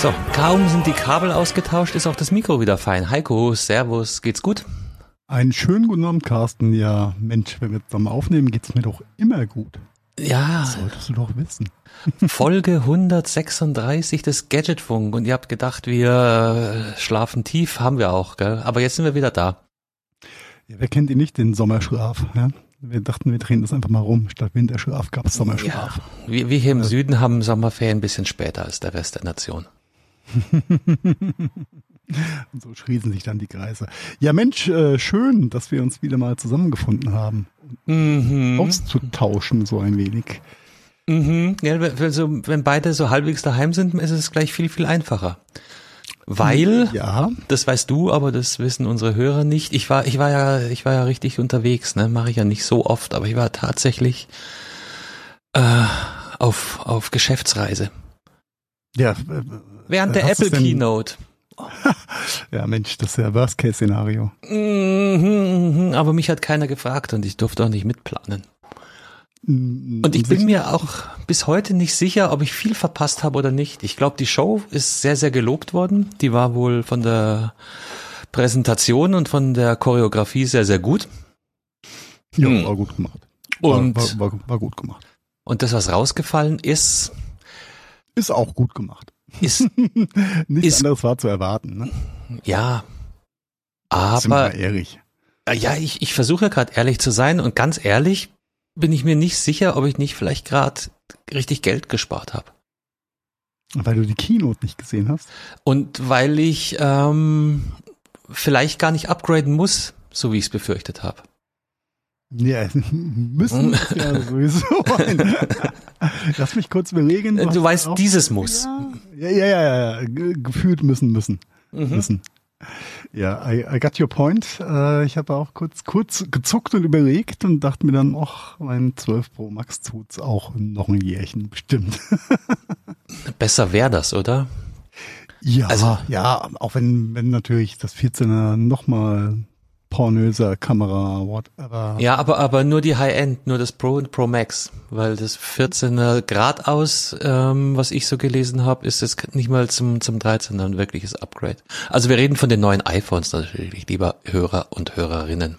So, kaum sind die Kabel ausgetauscht, ist auch das Mikro wieder fein. Heiko, Servus, geht's gut? Einen schönen guten Abend, Carsten. Ja, Mensch, wenn wir zusammen aufnehmen, geht's mir doch immer gut. Ja. Das solltest du doch wissen. Folge 136 des Gadgetfunk und ihr habt gedacht, wir äh, schlafen tief, haben wir auch, gell? Aber jetzt sind wir wieder da. Ja, wer kennt ihn nicht, den Sommerschlaf? Ja? Wir dachten, wir drehen das einfach mal rum. Statt Winterschlaf gab's Sommerschlaf. Ja, wir, wir hier im Süden haben Sommerferien ein bisschen später als der Rest der Nation. Und so schließen sich dann die Kreise. Ja, Mensch, äh, schön, dass wir uns wieder mal zusammengefunden haben. Mhm. Auszutauschen so ein wenig. Mhm. Ja, also, wenn beide so halbwegs daheim sind, ist es gleich viel, viel einfacher. Weil, Ja, das weißt du, aber das wissen unsere Hörer nicht. Ich war, ich war ja, ich war ja richtig unterwegs, ne? Mache ich ja nicht so oft, aber ich war tatsächlich äh, auf, auf Geschäftsreise. ja, äh, Während der Hast du's Apple Keynote. ja, Mensch, das ist ja Worst-Case-Szenario. Mhm, aber mich hat keiner gefragt und ich durfte auch nicht mitplanen. Und Und ich bin mir auch bis heute nicht sicher, ob ich viel verpasst habe oder nicht. Ich glaube, die Show ist sehr, sehr gelobt worden. Die war wohl von der Präsentation und von der Choreografie sehr, sehr gut. Ja, Hm. war gut gemacht. War, Und, war, war, war gut gemacht. und das, was rausgefallen ist, Ist auch gut gemacht. Ist, Nichts Ist- anderes war zu erwarten. Ne? ja, Sind wir aber ehrlich. Äh, Ja, ich, ich versuche gerade ehrlich zu sein und ganz ehrlich bin ich mir nicht sicher, ob ich nicht vielleicht gerade richtig Geld gespart habe. Weil du die Keynote nicht gesehen hast. Und weil ich ähm, vielleicht gar nicht upgraden muss, so wie ich es befürchtet habe. Ja, müssen ja sowieso. Lass mich kurz überlegen. Äh, Du weißt, dieses muss. Ja, ja, ja, ja, ja. Ge- gefühlt müssen, müssen, Mhm. müssen. Ja, I, I got your point. Äh, ich habe auch kurz, kurz gezuckt und überlegt und dachte mir dann, ach, mein 12 Pro Max tut's auch noch ein Jährchen bestimmt. Besser wäre das, oder? Ja, Also- ja, auch wenn, wenn natürlich das 14er nochmal pornöser Kamera, whatever. Ja, aber, aber nur die High-End, nur das Pro und Pro Max, weil das 14er Grad aus, ähm, was ich so gelesen habe, ist jetzt nicht mal zum, zum 13er ein wirkliches Upgrade. Also wir reden von den neuen iPhones natürlich, lieber Hörer und Hörerinnen.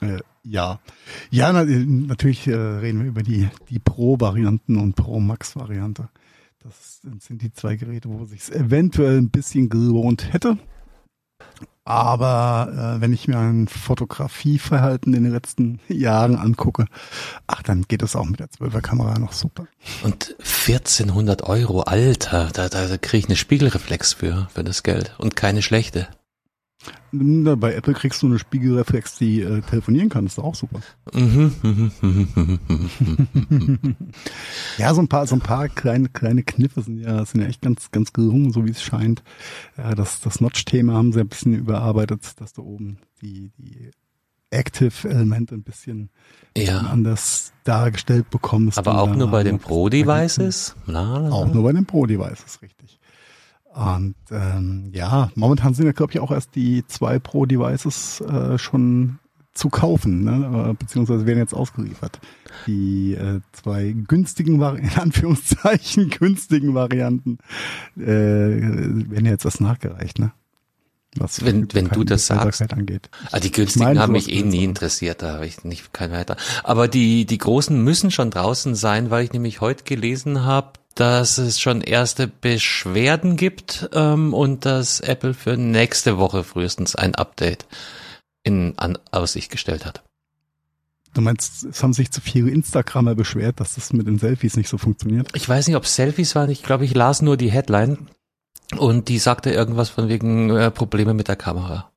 Äh, ja, ja, na, natürlich äh, reden wir über die, die Pro-Varianten und Pro-Max-Variante. Das sind die zwei Geräte, wo sich eventuell ein bisschen gelohnt hätte. Aber äh, wenn ich mir ein Fotografieverhalten in den letzten Jahren angucke, ach, dann geht es auch mit der 12er Kamera noch super. Und 1400 Euro, Alter, da, da, da kriege ich eine Spiegelreflex für, für das Geld. Und keine schlechte. Bei Apple kriegst du eine Spiegelreflex, die äh, telefonieren kann, ist doch auch super. Mhm. Ja, so ein paar, so ein paar kleine, kleine Kniffe sind ja, sind ja echt ganz, ganz gelungen, so wie es scheint. Ja, das, das Notch-Thema haben sie ein bisschen überarbeitet, dass du oben die, die Active-Elemente ein bisschen ja, anders dargestellt bekommst. aber auch nur bei den Pro-Devices? Auch nur bei den Pro-Devices, richtig. Und ähm, ja, momentan sind ja, glaube ich, auch erst die zwei Pro-Devices äh, schon zu kaufen, ne? äh, beziehungsweise werden jetzt ausgeliefert. Die äh, zwei günstigen, Vari in Anführungszeichen günstigen Varianten äh, werden jetzt erst nachgereicht, ne? Was Wenn- wenn du das sagst. Angeht. Ah, die günstigen meine, haben mich eh nie interessiert, da habe ich nicht kein weiter. Aber die die großen müssen schon draußen sein, weil ich nämlich heute gelesen habe, dass es schon erste Beschwerden gibt ähm, und dass Apple für nächste Woche frühestens ein Update in an Aussicht gestellt hat. Du meinst, es haben sich zu viele Instagrammer beschwert, dass das mit den Selfies nicht so funktioniert? Ich weiß nicht, ob Selfies waren. Ich glaube, ich las nur die Headline und die sagte irgendwas von wegen äh, Probleme mit der Kamera.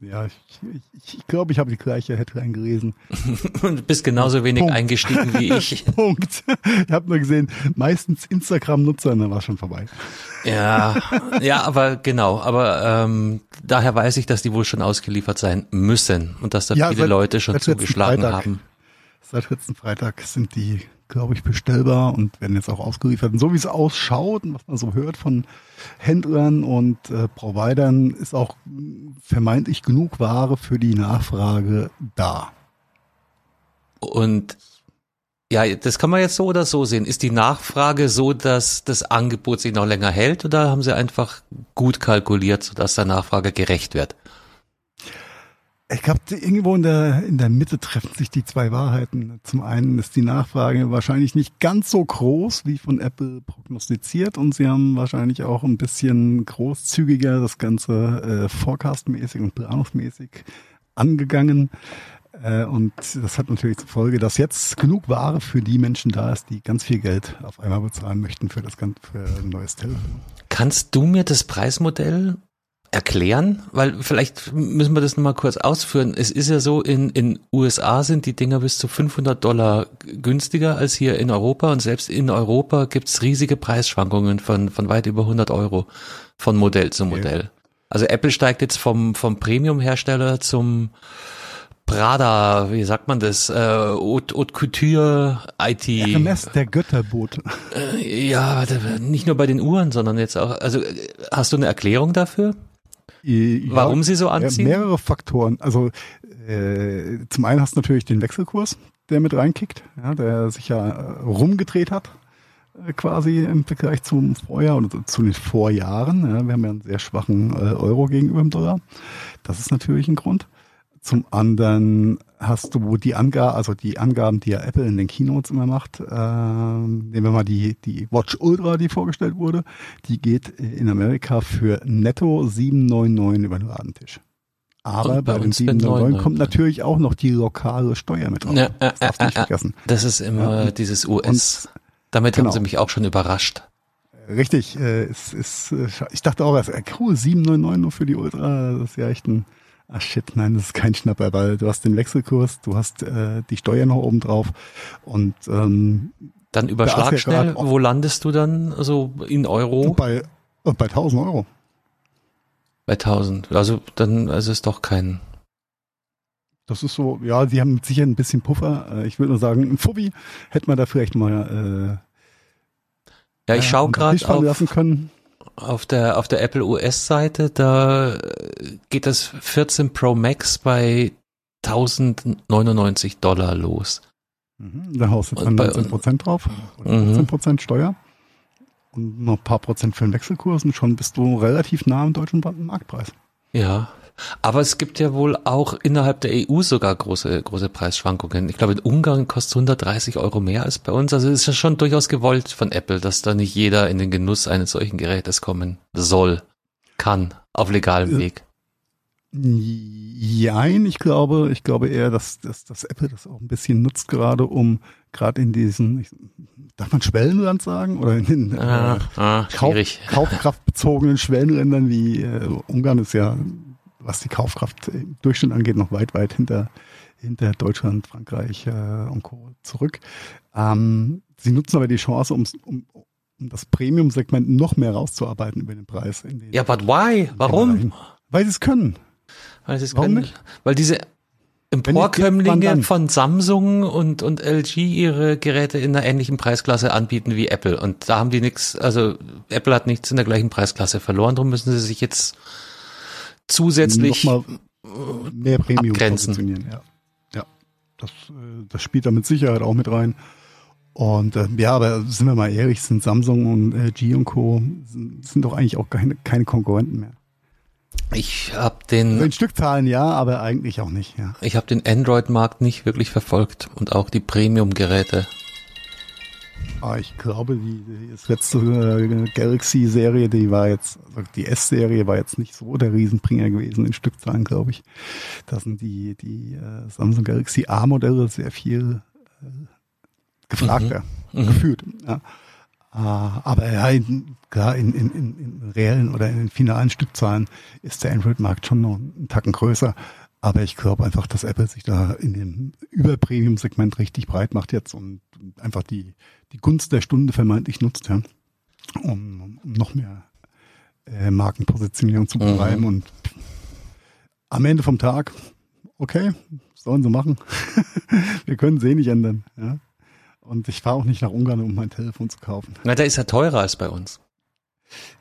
Ja, ich glaube, ich, ich, glaub, ich habe die gleiche Headline gelesen. Und bist genauso wenig Punkt. eingestiegen wie ich. Punkt. Ich habe nur gesehen, meistens Instagram-Nutzer, und dann war schon vorbei. Ja, ja, aber genau, aber ähm, daher weiß ich, dass die wohl schon ausgeliefert sein müssen und dass da Ja, viele seit- Leute schon zugeschlagen Freitag. haben. Seit letzten Freitag sind die, glaube ich, bestellbar und werden jetzt auch ausgeliefert. Und so wie es ausschaut und was man so hört von Händlern und äh, Providern, ist auch mh, vermeintlich genug Ware für die Nachfrage da. Und Ja, das kann man jetzt so oder so sehen. Ist die Nachfrage so, dass das Angebot sich noch länger hält oder haben sie einfach gut kalkuliert, sodass der Nachfrage gerecht wird? Ich glaube, irgendwo in der, in der Mitte treffen sich die zwei Wahrheiten. Zum einen ist die Nachfrage wahrscheinlich nicht ganz so groß wie von Apple prognostiziert und sie haben wahrscheinlich auch ein bisschen großzügiger das Ganze äh, forecastmäßig und planungsmäßig angegangen. Äh, und das hat natürlich zur Folge, dass jetzt genug Ware für die Menschen da ist, die ganz viel Geld auf einmal bezahlen möchten für das ganze für ein neues Telefon. Kannst du mir das Preismodell erklären? Weil vielleicht müssen wir das nochmal kurz ausführen. Es ist ja so, in, in USA sind die Dinger bis zu 500 Dollar günstiger als hier in Europa und selbst in Europa gibt's riesige Preisschwankungen von, von weit über 100 Euro von Modell zu Modell. Okay. Also Apple steigt jetzt vom, vom Premium-Hersteller zum Prada, wie sagt man das? Äh, Haute, Haute Couture, IT. Hermes, der Götterboot. Äh, ja, nicht nur bei den Uhren, sondern jetzt auch. Also hast du eine Erklärung dafür? Ja, Warum sie so anziehen? Ja, mehrere Faktoren. Also äh, zum einen hast du natürlich den Wechselkurs, der mit reinkickt, ja, der sich ja äh, rumgedreht hat äh, quasi im Vergleich zum Vorjahr oder zu den Vorjahren. Ja, wir haben ja einen sehr schwachen äh, Euro gegenüber dem Dollar. Das ist natürlich ein Grund. Zum anderen hast du die Angaben, also die Angaben, die ja Apple in den Keynotes immer macht. Äh, nehmen wir mal die, die Watch Ultra, die vorgestellt wurde. Die geht in Amerika für netto 799 über den Ladentisch. Aber bei, bei den 799 kommt natürlich auch noch die lokale Steuer mit drauf. Ja, äh, das darfst äh, nicht äh, vergessen. Das ist immer ja, dieses US. Und, Damit genau. haben sie mich auch schon überrascht. Richtig, äh, es ist, ich dachte auch, erst, cool, 799 nur für die Ultra, das ist ja echt ein Ach shit, nein, das ist kein Schnapper, weil du hast den Wechselkurs, du hast äh, die Steuer noch oben drauf und ähm, dann überschlag schnell, wo landest du dann so in Euro? Bei, äh, bei 1000 Euro. Bei 1000, also dann also ist doch kein das ist so, ja, sie haben sicher ein bisschen Puffer. Äh, ich würde nur sagen, ein Fubbi hätte man da vielleicht mal äh, ja, ich schaue gerade auf, lassen können auf der, auf der Apple US-Seite, da geht das 14 Pro Max bei 1099 Dollar los. Mhm, da haust du dann 19 Prozent drauf, mhm. Prozent Steuer und noch ein paar Prozent für den Wechselkurs und schon bist du relativ nah am deutschen Marktpreis. Ja, aber es gibt ja wohl auch innerhalb der EU sogar große, große Preisschwankungen. Ich glaube, in Ungarn kostet 130 Euro mehr als bei uns. Also es ist ja schon durchaus gewollt von Apple, dass da nicht jeder in den Genuss eines solchen Gerätes kommen soll, kann, auf legalem äh, Weg. Jein, ich glaube, ich glaube eher, dass, dass, dass Apple das auch ein bisschen nutzt, gerade um gerade in diesen, darf man Schwellenland sagen? Oder in den ah, äh, ah, Kauf, kaufkraftbezogenen Schwellenländern wie äh, Ungarn ist ja was die Kaufkraft im Durchschnitt angeht, noch weit, weit hinter, hinter Deutschland, Frankreich äh, und Co. zurück. Ähm, sie nutzen aber die Chance, um, um, um das Premium-Segment noch mehr rauszuarbeiten über den Preis. Den, ja, but why? Warum? Weil sie es können. Weil sie es können. Nicht? Weil diese Emporkömmlinge von Samsung und, und LG ihre Geräte in einer ähnlichen Preisklasse anbieten wie Apple. Und da haben die nichts, also Apple hat nichts in der gleichen Preisklasse verloren, darum müssen sie sich jetzt zusätzlich noch mal mehr Premium abgrenzen. positionieren. Ja, ja. Das, äh, das spielt da mit Sicherheit auch mit rein. Und äh, ja, aber sind wir mal ehrlich, sind Samsung und äh, G und Co. Sind, sind doch eigentlich auch keine, keine Konkurrenten mehr. Ich habe den also in Stückzahlen ja, aber eigentlich auch nicht. Ja. Ich habe den Android-Markt nicht wirklich verfolgt und auch die Premium-Geräte. Ah, ich glaube, die, die letzte äh, Galaxy-Serie, die war jetzt, also die S-Serie war jetzt nicht so der Riesenbringer gewesen in Stückzahlen, glaube ich. Da sind die, die äh, Samsung Galaxy A-Modelle sehr viel äh, gefragter, mhm. mhm. gefühlt. Ja. Äh, aber ja, in, klar, in, in, in, in reellen oder in den finalen Stückzahlen ist der Android-Markt schon noch einen Tacken größer. Aber ich glaube einfach, dass Apple sich da in dem Über-Premium-Segment richtig breit macht jetzt und einfach die, die Gunst der Stunde vermeintlich nutzt, ja, um, um noch mehr äh, Markenpositionierung zu betreiben. Mhm. Und am Ende vom Tag, okay, sollen sie machen. Wir können sie eh nicht ändern. Ja. Und ich fahre auch nicht nach Ungarn, um mein Telefon zu kaufen. Na, der ist ja teurer als bei uns.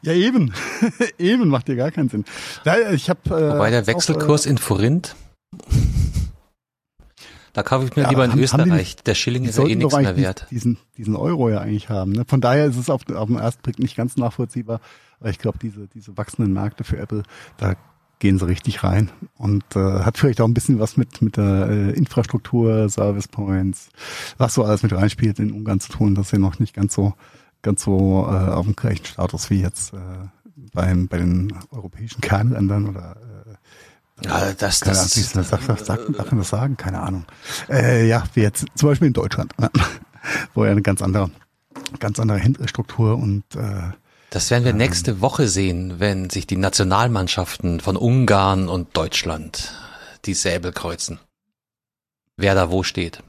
Ja, eben. eben macht dir gar keinen Sinn. Da, ich hab, äh, Wobei der Wechselkurs auch, äh, in Forint Da kaufe ich mir Ja, lieber in haben- haben die Österreich. Der Schilling ist ja eh nichts mehr wert. diesen, diesen Euro ja eigentlich haben. Ne? Von daher ist es auf, auf den ersten Blick nicht ganz nachvollziehbar. Aber ich glaube, diese, diese wachsenden Märkte für Apple, da gehen sie richtig rein. Und äh, hat vielleicht auch ein bisschen was mit, mit der äh, Infrastruktur, Service Points, was so alles mit reinspielt in Ungarn zu tun. Das ist ja noch nicht ganz so, ganz so äh, auf dem gleichen Status wie jetzt äh, beim, bei den europäischen Kernländern oder äh, Ja, das, keine Ahnung, das, wie ist das, darf, man das sagen? Keine Ahnung. Äh, ja, wie jetzt zum Beispiel in Deutschland, ne? wo ja eine ganz andere, ganz andere Hinterstruktur und äh, das werden wir nächste Woche sehen, wenn sich die Nationalmannschaften von Ungarn und Deutschland die Säbel kreuzen. Wer da wo steht.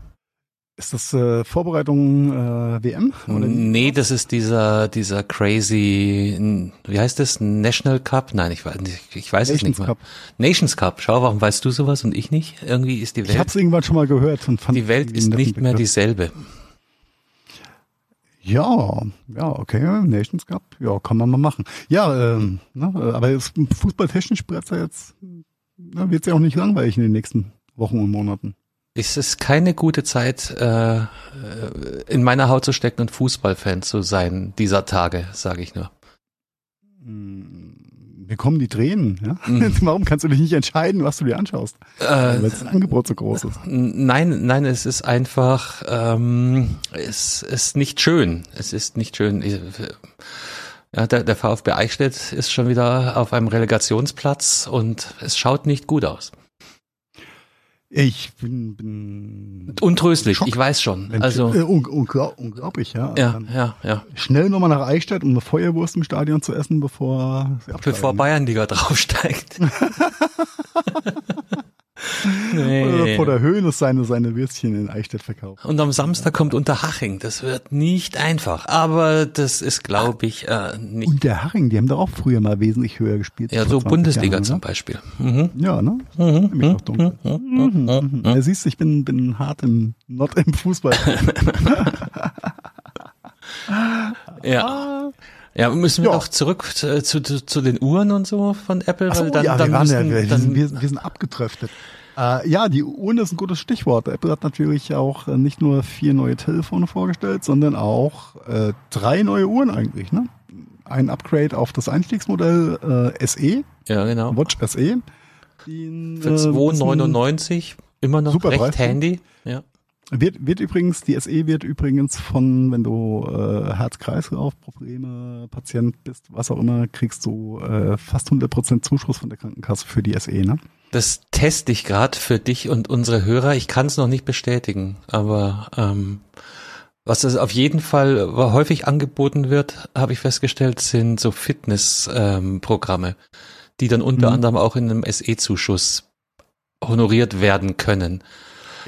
Ist das äh, Vorbereitung äh, WM? Oder? Nee, das ist dieser, dieser crazy, wie heißt das? National Cup? Nein, ich weiß, nicht, ich weiß es nicht Nations mehr. Cup. Nations Cup. Schau, warum weißt du sowas und ich nicht? Irgendwie ist die Ich Welt, habe es irgendwann schon mal gehört und fand die Welt ist nicht mehr Begriff. dieselbe. Ja, ja, okay, Nations Cup, ja, kann man mal machen. Ja, ähm, ne, äh, aber es, fußballtechnisch bereits ja jetzt, ne, wird es ja auch nicht langweilig in den nächsten Wochen und Monaten. Es ist keine gute Zeit, äh, in meiner Haut zu stecken und Fußballfan zu sein dieser Tage, sage ich nur. Hm, Mir kommen die Tränen. Ja? Mhm. Warum kannst du dich nicht entscheiden, was du dir anschaust? Äh, Weil das Angebot so groß ist. Nein, nein, es ist einfach, ähm, es ist nicht schön. Es ist nicht schön. Ich- Ja, der, der VfB Eichstätt ist schon wieder auf einem Relegationsplatz und es schaut nicht gut aus. Ich bin, bin Untröstlich, Schock. ich weiß schon. Also, äh, un unglaub, unglaublich, ja. ja, Dann ja, ja. Schnell nochmal nach Eichstätt, um eine Feuerwurst im Stadion zu essen, bevor sie absteigen. Bevor Bayernliga draufsteigt. Oder nee. vor der Höhle seine, seine Würstchen in Eichstätt verkauft. Und am Samstag kommt Unterhaching. Das wird nicht einfach. Aber das ist, glaube ich, äh, nicht. Und der Haring, die haben doch auch früher mal wesentlich höher gespielt. Ja, so 20 Bundesliga Jahren, zum? Beispiel. Mhm. Ja, ne? Mhm. Nämlich auch dunkel. Mhm, mhm. Ja, siehst du, ich bin, bin hart im, not im Fußball. Ja. Ja, müssen wir Ja. doch zurück zu, zu, zu den Uhren und so von Apple, so, weil dann, ja, dann wir, waren ja, müssen, wir, dann, sind, wir sind abgetröftet. Äh, ja, die Uhren ist ein gutes Stichwort. Apple hat natürlich auch äh, nicht nur vier neue Telefone vorgestellt, sondern auch äh, drei neue Uhren eigentlich. Ne? Ein Upgrade auf das Einstiegsmodell äh, SE, ja, genau. Watch SE. Die, ein, Für äh, bisschen- 2,99 immer noch Super recht ne? handy. Ja. Wird, wird übrigens, die SE wird übrigens von, wenn du äh, Herz-Kreislauf-Probleme, Patient bist, was auch immer, kriegst du äh, fast 100% Zuschuss von der Krankenkasse für die SE, ne? Das teste ich gerade für dich und unsere Hörer. Ich kann es noch nicht bestätigen, aber ähm, was es auf jeden Fall häufig angeboten wird, habe ich festgestellt, sind so Fitnessprogramme, die dann unter Mhm. anderem auch in einem SE-Zuschuss honoriert werden können.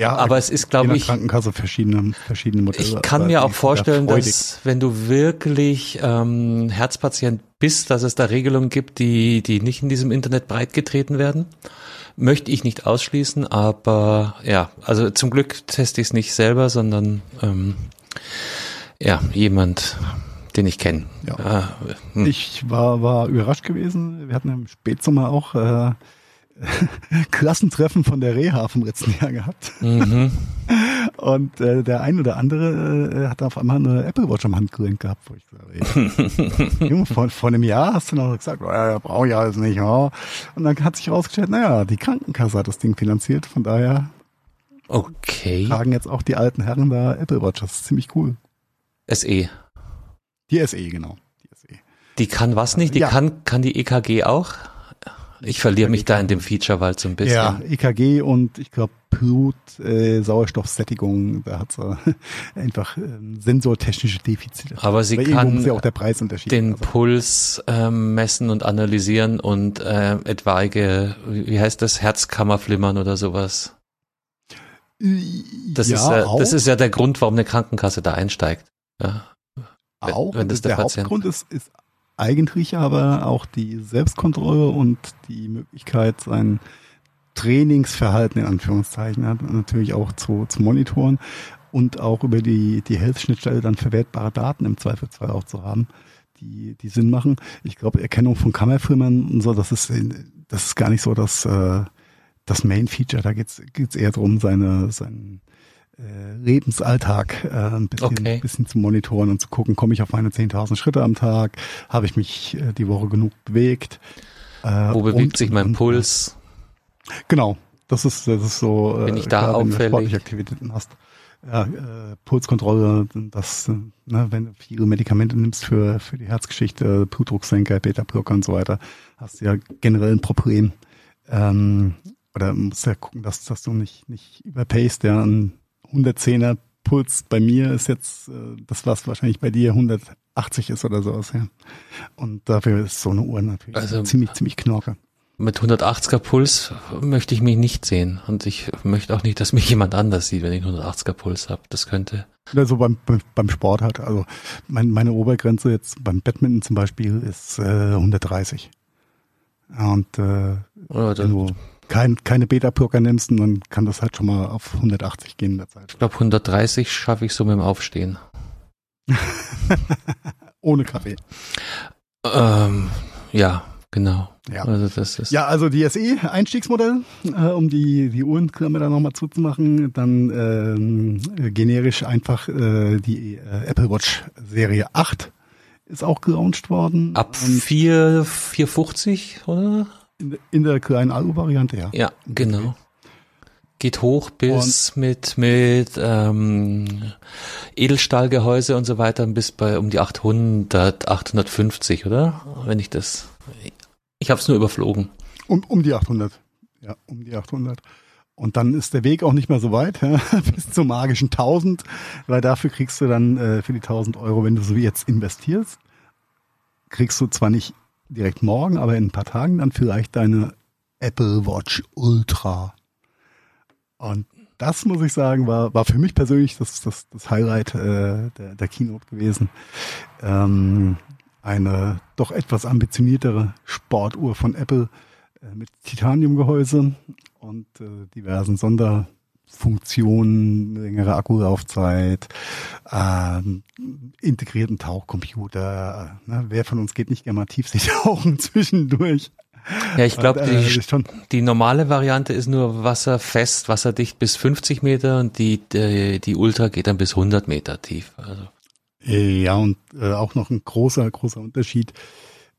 Ja, Aber es ist, glaube ich, Krankenkasse verschiedene, verschiedene Modelle. Ich kann mir auch vorstellen, dass wenn du wirklich ähm, Herzpatient bist, dass es da Regelungen gibt, die, die nicht in diesem Internet breitgetreten werden. Möchte ich nicht ausschließen, aber ja, also zum Glück teste ich es nicht selber, sondern ähm, ja, jemand, den ich kenne. Ja. Ah, hm. Ich war, war überrascht gewesen. Wir hatten im Spätsommer auch äh, Klassentreffen von der Reha vom letzten Jahr gehabt. mhm. Und äh, der ein oder andere äh, hat auf einmal eine Apple Watch am Handgelenk gehabt, wo ich gesagt Junge, vor, vor einem Jahr hast du noch gesagt, oh, ja, brauche ich alles nicht. Ja. Und dann hat sich herausgestellt, naja, die Krankenkasse hat das Ding finanziert, von daher Okay. tragen jetzt auch die alten Herren da Apple Watch. Das ist ziemlich cool. SE. Die SE, genau. Die SE. Die kann was nicht? Die Ja. kann, kann die EKG auch? Ich verliere mich da in dem Feature-Wald so ein bisschen. Ja, EKG und ich glaube Blut, äh, Sauerstoffsättigung, da hat sie einfach ähm, sensortechnische Defizite. Aber sie irgendwo kann ja auch der Preisunterschied. den also, Puls ähm, messen und analysieren und äh, etwaige, wie heißt das, Herzkammerflimmern oder sowas. Das, ja, ist ja, auch, das ist ja der Grund, warum eine Krankenkasse da einsteigt. Ja. wenn- auch. wenn das der, der Patient- Hauptgrund ist, ist eigentlich aber auch die Selbstkontrolle und die Möglichkeit, sein Trainingsverhalten in Anführungszeichen hat, natürlich auch zu, zu monitoren und auch über die, die Health-Schnittstelle dann verwertbare Daten im Zweifelsfall auch zu haben, die, die Sinn machen. Ich glaube, Erkennung von Kammerfilmern und so, das ist, das ist gar nicht so das, äh, das Main Feature, da geht's geht's eher darum, seine, seinen äh, Lebensalltag äh, ein bisschen, Okay. bisschen zu monitoren und zu gucken, komme ich auf meine 10.000 Schritte am Tag, habe ich mich äh, die Woche genug bewegt. Äh, Wo bewegt und- sich mein und- Puls? Genau, das ist, das ist so, äh, ich da klar, wenn du auffällig? sportliche Aktivitäten hast. Ja, äh, Pulskontrolle, das, äh, ne, wenn du viele Medikamente nimmst für, für die Herzgeschichte, Blutdrucksenker, Beta-Blocker und so weiter, hast du ja generell ein Problem. Ähm, oder musst ja gucken, dass, dass du nicht, nicht überpaced, ja, ein 110er Puls bei mir ist jetzt äh, das, was wahrscheinlich bei dir 180 ist oder sowas, ja. Und dafür ist so eine Uhr natürlich Also- ziemlich, ziemlich knorke. Mit 180er Puls möchte ich mich nicht sehen. Und ich möchte auch nicht, dass mich jemand anders sieht, wenn ich einen 180er Puls habe. Das könnte. Oder so beim, beim- beim Sport halt. Also mein, meine Obergrenze jetzt beim Badminton zum Beispiel ist äh, 130. Ja, und äh, wenn du kein, keine Beta-Blocker nimmst, dann kann das halt schon mal auf 180 gehen in der Zeit. ich glaube, 130 schaffe ich so mit dem Aufstehen. Ohne Kaffee. Ähm, ja, genau. Ja. Also das ist. Ja, also die SE Einstiegsmodell, äh, um die die Uhrenklammer da nochmal zuzumachen, dann ähm, äh, generisch einfach äh, die äh, Apple Watch Serie 8 ist auch gelauncht worden. Ab Und 4, 450, oder? In, in der kleinen Alu-Variante, ja. Ja, genau. Geht hoch bis mit, mit ähm, Edelstahlgehäuse und so weiter bis bei um die 800, 850, oder? Wenn ich das. Ich habe es nur überflogen. Um, um die 800. Ja, um die 800. Und dann ist der Weg auch nicht mehr so weit, ja, bis zum magischen 1000, weil dafür kriegst du dann äh, für die 1000 Euro, wenn du so wie jetzt investierst, kriegst du zwar nicht direkt morgen, aber in ein paar Tagen dann vielleicht deine Apple Watch Ultra. Und das muss ich sagen, war, war für mich persönlich das, das, das Highlight äh, der, der Keynote gewesen. Ähm, eine doch etwas ambitioniertere Sportuhr von Apple äh, mit Titaniumgehäuse und äh, diversen Sonderfunktionen, längere Akkulaufzeit, ähm, integrierten Tauchcomputer. Ne? Wer von uns geht nicht gerne mal tiefsee tauchen zwischendurch? Ja, ich glaube, Und, äh, die, die normale Variante ist nur wasserfest, wasserdicht bis 50 Meter und die, die, die Ultra geht dann bis 100 Meter tief. Also, Ja, und äh, auch noch ein großer, großer Unterschied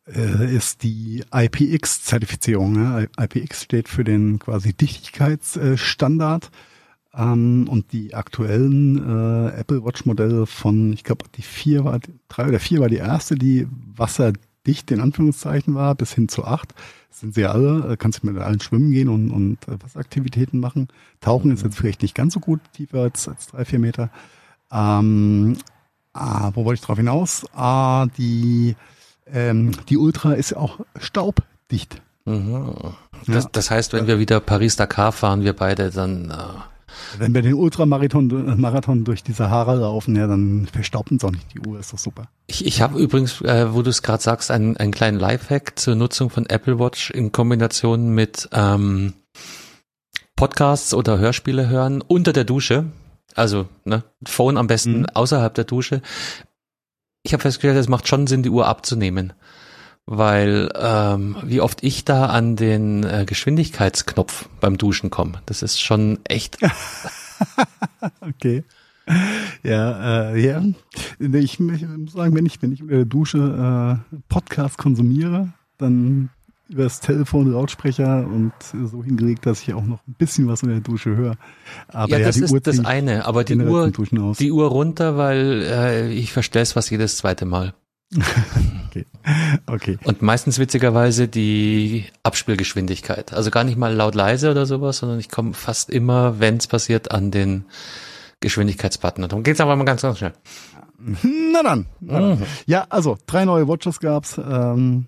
äh, ist die IPX-Zertifizierung. Ne? IPX steht für den quasi Dichtigkeitsstandard. Ähm, und die aktuellen äh, Apple Watch-Modelle von, ich glaube, die vier war, drei oder vier war die erste, die wasserdicht in Anführungszeichen war, bis hin zu acht. Das sind sie ja alle, äh, kannst du mit allen schwimmen gehen und, und äh, Wasseraktivitäten machen. Tauchen ist jetzt vielleicht nicht ganz so gut, tiefer als, als drei, vier Meter. Ähm, Ah, wo wollte ich drauf hinaus? Ah, die, ähm, die Ultra ist ja auch staubdicht. mhm. das, das heißt, wenn wir wieder Paris-Dakar fahren, wir beide, dann äh, Wenn wir den Ultramarathon äh, Marathon durch die Sahara laufen, ja, dann verstaubt uns auch nicht die Uhr, ist doch super. Ich, ich habe übrigens, äh, wo du es gerade sagst, einen, einen kleinen Lifehack zur Nutzung von Apple Watch in Kombination mit ähm, Podcasts oder Hörspiele hören unter der Dusche. Also, ne, Phone am besten Mhm. außerhalb der Dusche. Ich habe festgestellt, es macht schon Sinn, die Uhr abzunehmen. Weil ähm, wie oft ich da an den äh, Geschwindigkeitsknopf beim Duschen komme, das ist schon echt Okay. Ja, äh, ja. Ich, ich muss sagen, wenn ich, wenn ich der Dusche äh, Podcast konsumiere, dann über das Telefon, Lautsprecher und so hingelegt, dass ich auch noch ein bisschen was unter der Dusche höre. Aber ja, ja, das die ist Uhr das eine, aber die Uhr, die Uhr runter, weil äh, ich verstelle es fast jedes zweite Mal. Okay. Und meistens witzigerweise die Abspielgeschwindigkeit. Also gar nicht mal laut leise oder sowas, sondern ich komme fast immer, wenn es passiert, an den Geschwindigkeitsbutton. Und darum geht's aber mal ganz, ganz schnell. Na dann. Na dann. Mhm. Ja, also drei neue Watches gab's. Ähm,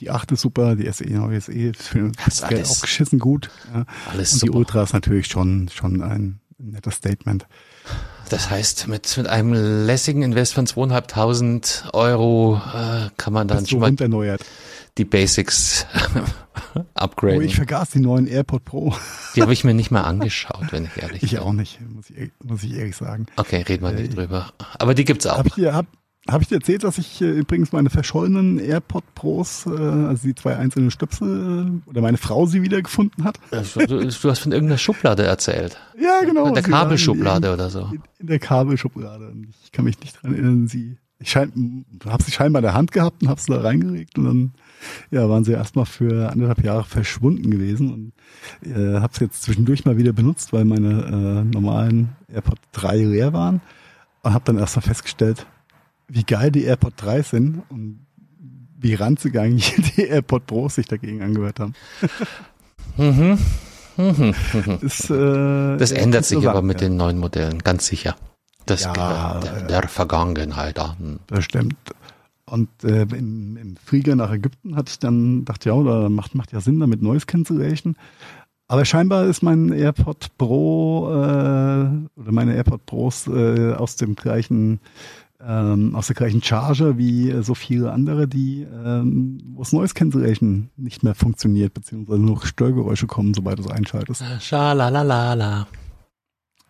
die achte ist super, die SE neue SE ist für Das Geld auch geschissen gut. Ja. Alles Und die super. Ultra ist natürlich schon schon ein nettes Statement. Das heißt, mit, mit einem lässigen Invest von zweieinhalbtausend Euro äh, kann man dann Bist schon mal runderneuert. die Basics Oh, upgraden. ich vergaß die neuen AirPod Pro. die habe ich mir nicht mal angeschaut, wenn ich ehrlich Ich bin. auch nicht, muss ich, muss ich ehrlich sagen. Okay, reden wir Äh, nicht drüber. Aber die gibt's auch. Habt ihr, hab, Habe ich dir erzählt, dass ich äh, übrigens meine verschollenen AirPod Pros, äh, also die zwei einzelnen Stöpsel, äh, oder meine Frau sie wiedergefunden hat? Du, du hast von irgendeiner Schublade erzählt. Ja, genau. In der Kabelschublade in, oder so. In, in der Kabelschublade. Ich kann mich nicht dran erinnern, sie, ich schein, habe sie scheinbar in der Hand gehabt und habe sie da reingeregt und dann ja, waren sie erstmal für anderthalb Jahre verschwunden gewesen und äh, habe sie jetzt zwischendurch mal wieder benutzt, weil meine äh, normalen AirPod 3 leer waren und habe dann erstmal festgestellt, wie geil die AirPod 3 sind und wie ranzig eigentlich die AirPod Pros sich dagegen angehört haben. Mhm. Mhm. Ist, äh, Das ändert sich aber mit ja. den neuen Modellen, ganz sicher. Das Ja, der, äh, der Vergangenheit an. Das stimmt. Und äh, im, im Flieger nach Ägypten hatte ich dann, dachte ja, oder macht, macht ja Sinn damit Noise Cancellation. Aber scheinbar ist mein AirPod Pro äh, oder meine AirPod Pros äh, aus dem gleichen ähm, aus der gleichen Charge wie äh, so viele andere, die ähm, wo es Noise Cancellation nicht mehr funktioniert, beziehungsweise nur Störgeräusche kommen, sobald du es einschaltest. Schalalalala.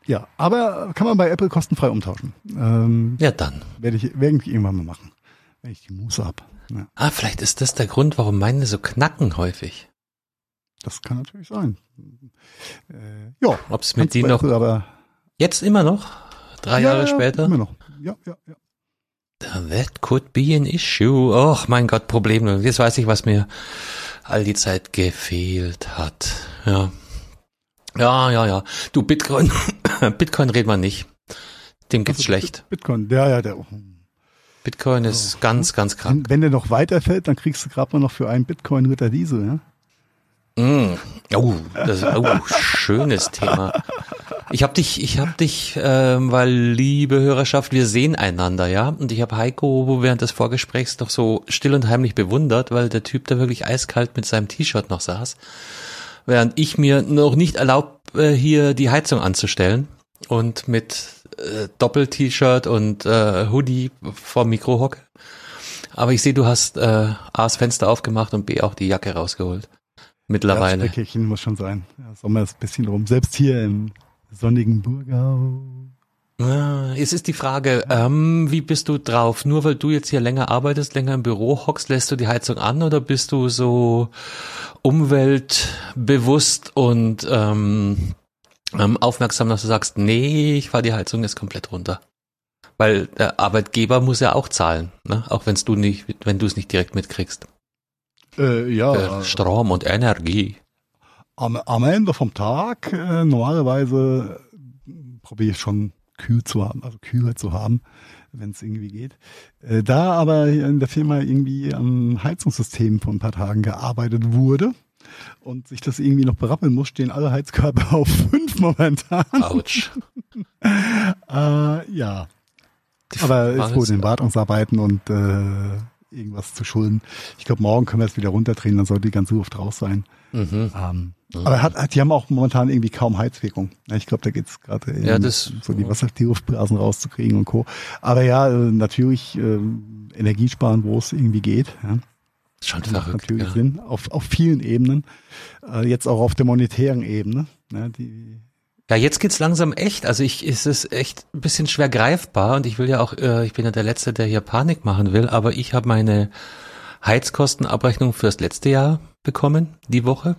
Ja, aber kann man bei Apple kostenfrei umtauschen. Ähm, Ja, dann. werde ich, werde ich irgendwann mal machen, wenn ich die Muße hab. Ja. Ah, vielleicht ist das der Grund, warum meine so knacken häufig. Das kann natürlich sein. Äh, ja, Ob es mit die noch Apple aber jetzt immer noch, drei ja, Jahre ja, später, Immer noch. Ja, ja, ja. That could be an issue. Och, mein Gott, Problem. Jetzt weiß ich, was mir all die Zeit gefehlt hat. Ja. Ja, ja, ja. Du, Bitcoin, Bitcoin reden wir nicht. Dem geht's Also, schlecht. Bitcoin, der, ja, der. Bitcoin ist ganz, ganz krank. Wenn, wenn der noch weiterfällt, dann kriegst du gerade mal noch für einen Bitcoin Ritter Diesel, ja? Mm. Oh, das oh, schönes Thema. Ich habe dich, ich habe dich, ähm, weil liebe Hörerschaft, wir sehen einander, ja. Und ich habe Heiko während des Vorgesprächs doch so still und heimlich bewundert, weil der Typ da wirklich eiskalt mit seinem T-Shirt noch saß, während ich mir noch nicht erlaubt, äh, hier die Heizung anzustellen und mit äh, Doppel-T-Shirt und äh, Hoodie vor Mikro hocke. Aber ich sehe, du hast äh, A das Fenster aufgemacht und B auch die Jacke rausgeholt. Mittlerweile. Herbstbäckchen muss schon sein. Ja, Sommer ist ein bisschen rum. Selbst hier im sonnigen Burgau. Ah, Jetzt ist die Frage, ähm, wie bist du drauf? Nur weil du jetzt hier länger arbeitest, länger im Büro hockst, lässt du die Heizung an oder bist du so umweltbewusst und ähm, ähm, aufmerksam, dass du sagst, nee, ich fahr die Heizung jetzt komplett runter? Weil der Arbeitgeber muss ja auch zahlen, ne? auch wenn's du nicht, wenn du es nicht direkt mitkriegst. Äh, ja, Strom und Energie. am, am Ende vom Tag äh, normalerweise probiere ich schon kühl zu haben, also kühler zu haben, wenn es irgendwie geht. Äh, da aber in der Firma irgendwie am Heizungssystem vor ein paar Tagen gearbeitet wurde und sich das irgendwie noch berappeln muss, stehen alle Heizkörper auf fünf momentan. Autsch. Äh, ja, Die aber wurden ist, in Wartungsarbeiten und äh, irgendwas zu schulden. Ich glaube, morgen können wir es wieder runterdrehen, dann sollte die ganze Luft raus sein. Mhm. Ähm, Aber hat, die haben auch momentan irgendwie kaum Heizwirkung. Ich glaube, da geht's gerade Ja, das- so die Wasser, die Luftblasen rauszukriegen und Co. Aber ja, äh, natürlich äh, Energiesparen, wo es irgendwie geht. Ja. Schon Das macht verrückt. natürlich Ja. Sinn. Auf, auf vielen Ebenen. Äh, jetzt auch auf der monetären Ebene. Ja, die, Ja, jetzt geht's langsam echt. Also ich ist es echt ein bisschen schwer greifbar und ich will ja auch, äh, ich bin ja der Letzte, der hier Panik machen will, aber ich habe meine Heizkostenabrechnung fürs letzte Jahr bekommen, die Woche.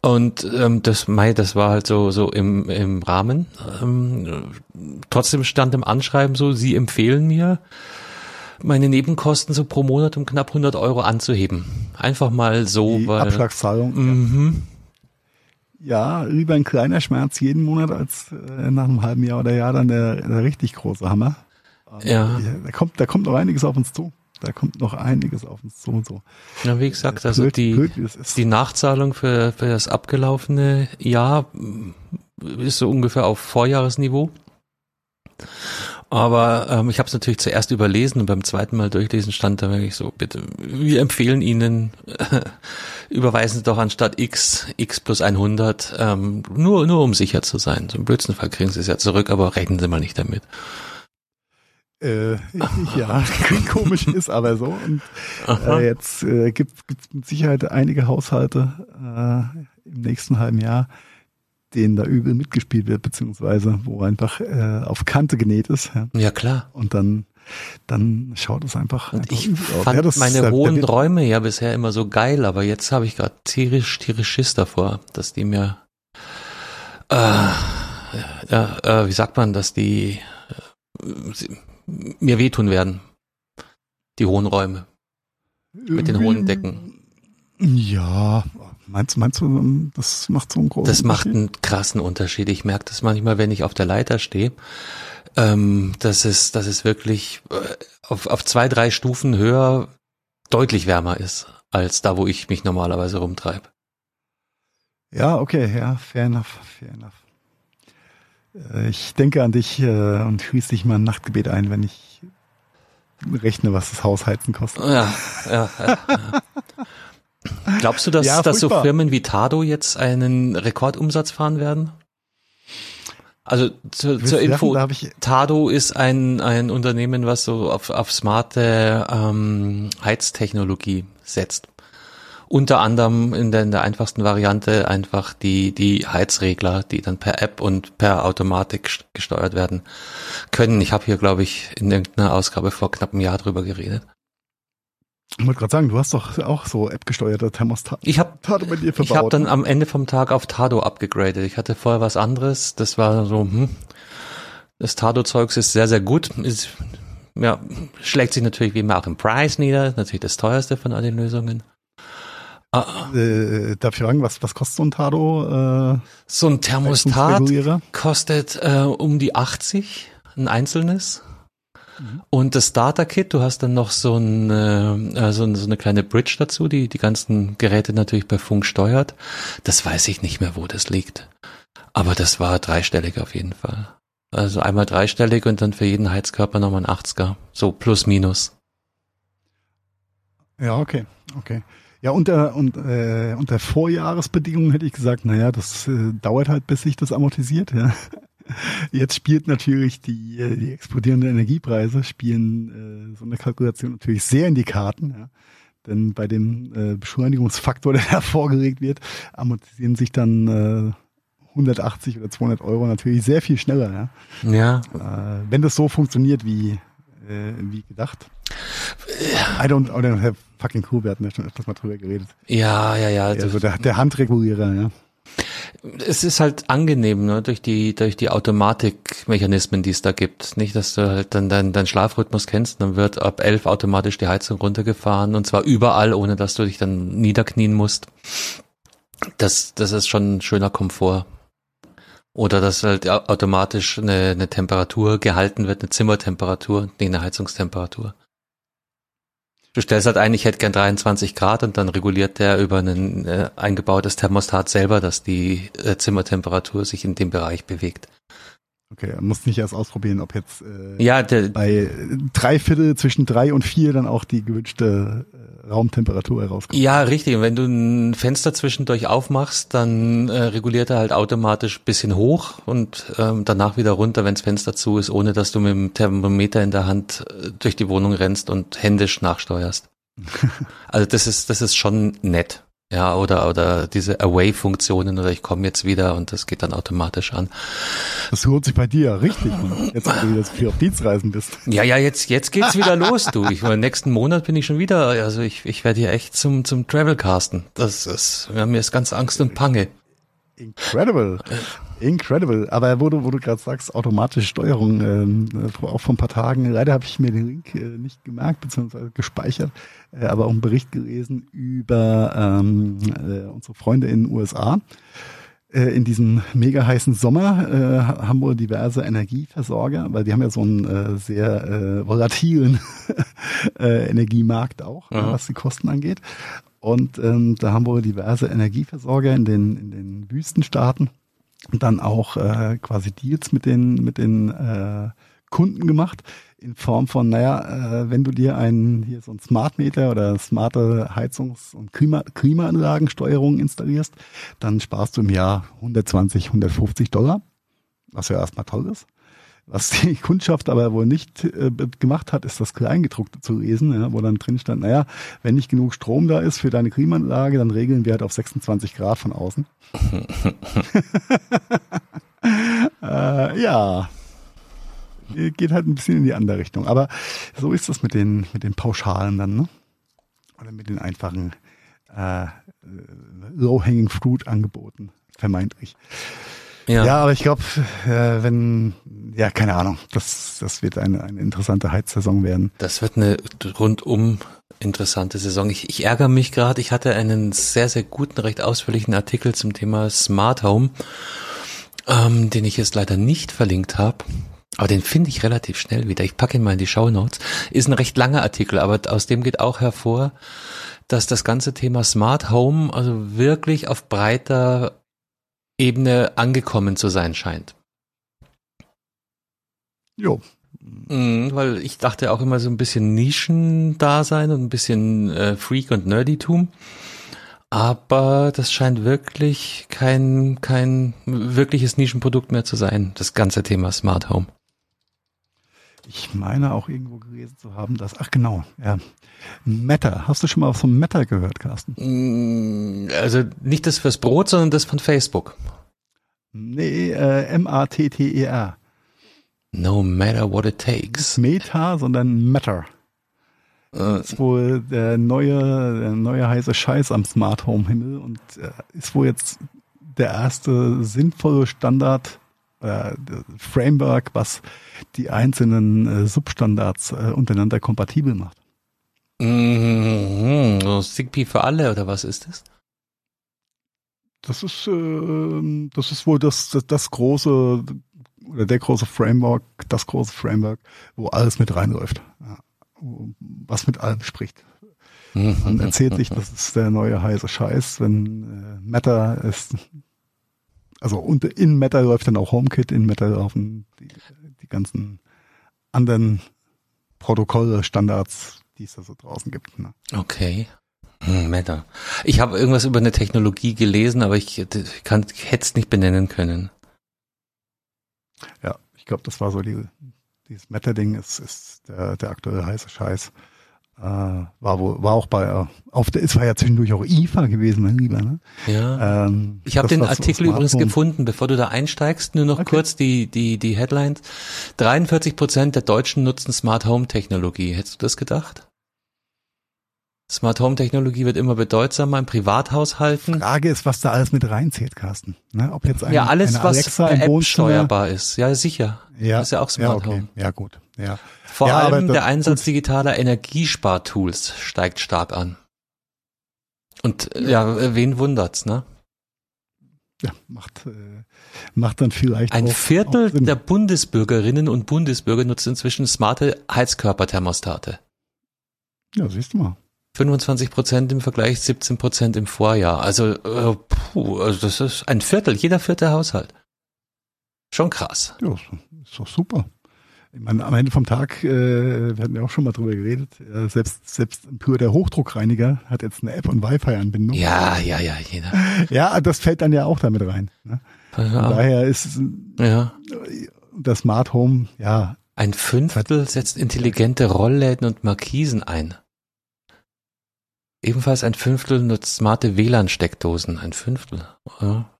Und ähm, das, Mai, das war halt so so im, im Rahmen. Ähm, trotzdem stand im Anschreiben so, Sie empfehlen mir, meine Nebenkosten so pro Monat um knapp 100 Euro anzuheben. Einfach mal so, die weil. Abschlagszahlung. Mhm. Ja, lieber ein kleiner Schmerz jeden Monat als äh, nach einem halben Jahr oder Jahr dann der, der richtig große Hammer. Ähm, Ja. Da kommt, da kommt noch einiges auf uns zu. Da kommt noch einiges auf uns zu und so. Ja, wie gesagt, also Blöd- die, blöd, die Nachzahlung für, für das abgelaufene Jahr ist so ungefähr auf Vorjahresniveau. Aber ähm, ich habe es natürlich zuerst überlesen und beim zweiten Mal durchlesen stand da wirklich so, bitte, wir empfehlen Ihnen, überweisen Sie doch anstatt X, X plus 100, ähm, nur, nur um sicher zu sein. So im blödsten Fall kriegen Sie es ja zurück, aber rechnen Sie mal nicht damit. Äh, ja, komisch, ist aber so. Und äh, jetzt äh, gibt es mit Sicherheit einige Haushalte äh, im nächsten halben Jahr, denen da übel mitgespielt wird, beziehungsweise wo einfach äh, auf Kante genäht ist. Ja. Ja, klar. Und dann dann schaut es einfach. Und einfach ich fand Ja, meine der- hohen der- Räume ja bisher immer so geil, aber jetzt habe ich gerade tierisch, tierisch Schiss davor, dass die mir, äh, ja, äh, wie sagt man, dass die äh, sie, mir wehtun werden. Die hohen Räume. mit den hohen Decken. Ja, meinst, meinst du, das macht so einen großen Das macht einen krassen Unterschied. Ich merke das manchmal, wenn ich auf der Leiter stehe. Ähm, dass es, dass es wirklich äh, auf, auf zwei, drei Stufen höher deutlich wärmer ist, als da, wo ich mich normalerweise rumtreibe. Ja, okay, ja, fair enough, fair enough. Äh, Ich denke an dich äh, und schließe dich mal ein Nachtgebet ein, wenn ich rechne, was das Hausheizen kostet. Ja, ja, ja, ja. Glaubst du, dass, Ja, dass so. Firmen wie Tado jetzt einen Rekordumsatz fahren werden? Also zu, zur Info, lachen? Tado ist ein, ein Unternehmen, was so auf, auf smarte ähm, Heiztechnologie setzt. Unter anderem in der, in der einfachsten Variante einfach die, die Heizregler, die dann per App und per Automatik st- gesteuert werden können. Ich habe hier, glaube ich, in irgendeiner Ausgabe vor knapp einem Jahr drüber geredet. Ich wollte gerade sagen, du hast doch auch so App-gesteuerte Thermostate Ich habe bei dir verbaut. Ich habe dann ne? am Ende vom Tag auf Tado abgegradet. Ich hatte vorher was anderes. Das war so, hm, das Tado-Zeugs ist sehr, sehr gut. Ist, ja, schlägt sich natürlich wie immer auch im Preis nieder. Ist Natürlich das teuerste von all den Lösungen. Ah, äh, darf ich fragen, was, was kostet so ein Tado? Äh, so ein Thermostat kostet äh, um die 80, ein einzelnes. Und das Starter-Kit, du hast dann noch so, ein, äh, so, ein- so eine kleine Bridge dazu, die die ganzen Geräte natürlich per Funk steuert. Das weiß ich nicht mehr, wo das liegt. Aber das war dreistellig auf jeden Fall. Also einmal dreistellig und dann für jeden Heizkörper nochmal ein 80er. So plus minus. Ja, okay, okay. Ja, unter, und, äh, unter Vorjahresbedingungen hätte ich gesagt, naja, das äh, dauert halt, bis sich das amortisiert. Ja. Jetzt spielt natürlich die, äh, die explodierenden Energiepreise, spielen äh, so eine Kalkulation natürlich sehr in die Karten. Ja. Denn bei dem äh, Beschleunigungsfaktor, der da vorgelegt wird, amortisieren sich dann äh, 180 oder 200 Euro natürlich sehr viel schneller. Ja. Ja. Äh, wenn das so funktioniert wie, äh, wie gedacht. I don't, I don't have fucking clue, wir hatten ja schon öfters mal drüber geredet. Ja, ja, ja. Also der, der Handregulierer, ja. Es ist halt angenehm, ne, durch die, durch die Automatikmechanismen, die es da gibt. Nicht, dass du halt dann deinen dein Schlafrhythmus kennst, dann wird ab elf automatisch die Heizung runtergefahren und zwar überall, ohne dass du dich dann niederknien musst. Das, das ist schon ein schöner Komfort. Oder dass halt au- automatisch eine, eine Temperatur gehalten wird, eine Zimmertemperatur, nee, eine Heizungstemperatur. Du stellst halt ein, ich hätte gern 23 Grad und dann reguliert der über ein äh, eingebautes Thermostat selber, dass die äh, Zimmertemperatur sich in dem Bereich bewegt. Okay, musst nicht erst ausprobieren, ob jetzt äh, Ja, der, bei drei Viertel zwischen drei und vier dann auch die gewünschte äh, Raumtemperatur herauskommt. ja, richtig. Und wenn du ein Fenster zwischendurch aufmachst, dann äh, reguliert er halt automatisch bisschen hoch und ähm, danach wieder runter, wenns Fenster zu ist, ohne dass du mit dem Thermometer in der Hand äh, durch die Wohnung rennst und händisch nachsteuerst. also das ist, das ist schon nett. Ja, oder, oder diese Away-Funktionen oder ich komme jetzt wieder und das geht dann automatisch an. Das lohnt sich bei dir ja richtig, Mann. Jetzt, wo du wieder so viel auf Dienstreisen bist. Ja, ja, jetzt, jetzt geht's wieder los, du. Ich, im nächsten Monat bin ich schon wieder, also ich, ich werde hier echt zum, zum Travelcasten. Das ist, mir ist ganz Angst und Pange. Incredible. Incredible. Aber wo du, wo du gerade sagst, automatische Steuerung, ähm, äh, auch vor ein paar Tagen, leider habe ich mir den Link äh, nicht gemerkt, beziehungsweise gespeichert, äh, aber auch einen Bericht gelesen über ähm, äh, unsere Freunde in den USA. Äh, in diesem mega heißen Sommer äh, haben wohl diverse Energieversorger, weil die haben ja so einen sehr volatilen Energiemarkt auch, Mhm. was die Kosten angeht. Und ähm, da haben wohl diverse Energieversorger in den, in den Wüstenstaaten dann auch äh, quasi Deals mit den, mit den äh, Kunden gemacht in Form von, naja, äh, wenn du dir einen hier so ein Smart Meter oder smarte Heizungs- und Klima Klimaanlagensteuerung installierst, dann sparst du im Jahr 120, 150 Dollar, was ja erstmal toll ist. Was die Kundschaft aber wohl nicht äh, gemacht hat, ist das Kleingedruckte zu lesen, ja, wo dann drin stand, naja, wenn nicht genug Strom da ist für deine Klimaanlage, dann regeln wir halt auf 26 Grad von außen. äh, ja, geht halt ein bisschen in die andere Richtung. Aber so ist das mit den, mit den Pauschalen dann, ne? Oder mit den einfachen äh, Low-Hanging Fruit Angeboten, vermeintlich. Ja. ja, aber ich glaube, äh, wenn, ja, keine Ahnung, das, das wird eine, eine interessante Heizsaison werden. Das wird eine rundum interessante Saison. Ich, ich ärgere mich gerade, ich hatte einen sehr, sehr guten, recht ausführlichen Artikel zum Thema Smart Home, ähm, den ich jetzt leider nicht verlinkt habe. Aber den finde ich relativ schnell wieder. Ich packe ihn mal in die Show Notes. Ist ein recht langer Artikel, aber aus dem geht auch hervor, dass das ganze Thema Smart Home also wirklich auf breiter Ebene angekommen zu sein scheint. Jo. Mhm, weil ich dachte auch immer so ein bisschen Nischen-Dasein und ein bisschen äh, Freak- und Nerditum. Aber das scheint wirklich kein, kein wirkliches Nischenprodukt mehr zu sein, das ganze Thema Smart Home. Ich meine auch irgendwo gelesen zu haben, dass, ach genau, ja. Meta. Hast du schon mal was von Meta gehört, Carsten? Mm, also nicht das fürs Brot, sondern das von Facebook. Nee, äh, M-A-T-T-E-R. No matter what it takes. Meta, sondern Matter. Äh. Das ist wohl der neue, der neue heiße Scheiß am Smart Home Himmel und äh, ist wohl jetzt der erste sinnvolle Standard äh, Framework, was die einzelnen äh, Substandards äh, untereinander kompatibel macht. Mhm. So Zigbee für alle oder was ist das? Das ist, äh, das ist wohl das, das, das große oder der große Framework, das große Framework, wo alles mit reinläuft, ja, was mit allem spricht. Man erzählt sich, das ist der neue heiße Scheiß, wenn äh, Meta ist, also und in Meta läuft dann auch HomeKit, in Meta laufen die, die ganzen anderen Protokolle, Standards, die es da so draußen gibt. Ne? Okay. Hm, Meta. Ich habe irgendwas über eine Technologie gelesen, aber ich, ich kann, hätte es nicht benennen können. Ja, ich glaube, das war so die, dieses Meta-Ding ist, ist der, der aktuelle heiße Scheiß. Äh, war wohl, war auch bei, äh, auf der, es war ja zwischendurch auch IFA gewesen, mein Lieber, ne? Ja. Ähm, ich habe den Artikel übrigens gefunden, bevor du da einsteigst, nur noch okay. kurz die, die, die Headlines. 43 Prozent der Deutschen nutzen Smart Home Technologie. Hättest du das gedacht? Smart Home Technologie wird immer bedeutsamer in Privathaushalten. Frage ist, was da alles mit reinzählt, Carsten. Ne? Ob jetzt ein, ja alles, was Alexa per App steuerbar ist. Ja, sicher. Ja, das ist ja auch Smart ja, okay. Home. Ja, gut. Ja. Vor ja, allem der Einsatz digitaler Energiespartools steigt stark an. Und ja, ja wen wundert's, ne? Ja, macht, äh, macht dann vielleicht. Ein auch, Viertel auch der Bundesbürgerinnen und Bundesbürger nutzt inzwischen smarte Heizkörperthermostate. Ja, siehst du mal. 25 Prozent im Vergleich 17 Prozent im Vorjahr. Also, äh, puh, also das ist ein Viertel, jeder vierte Haushalt. Schon krass. Ja, ist doch super. Ich meine, am Ende vom Tag, äh, wir hatten ja auch schon mal drüber geredet, äh, selbst, selbst pur der Hochdruckreiniger hat jetzt eine App- und Wi-Fi-Anbindung. Ja, ja, ja, jeder. Ja, das fällt dann ja auch damit rein. Ne? Ja. Von daher ist ja. das Smart Home, ja. Ein Fünftel setzt intelligente Rollläden und Markisen ein. Ebenfalls ein Fünftel nutzt smarte WLAN-Steckdosen. Ein Fünftel. Ja.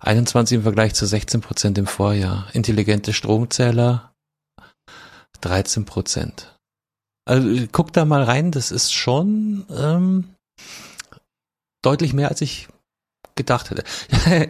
21 im Vergleich zu 16 Prozent im Vorjahr. Intelligente Stromzähler 13 Prozent. Also guck da mal rein, das ist schon ähm, deutlich mehr, als ich gedacht hätte.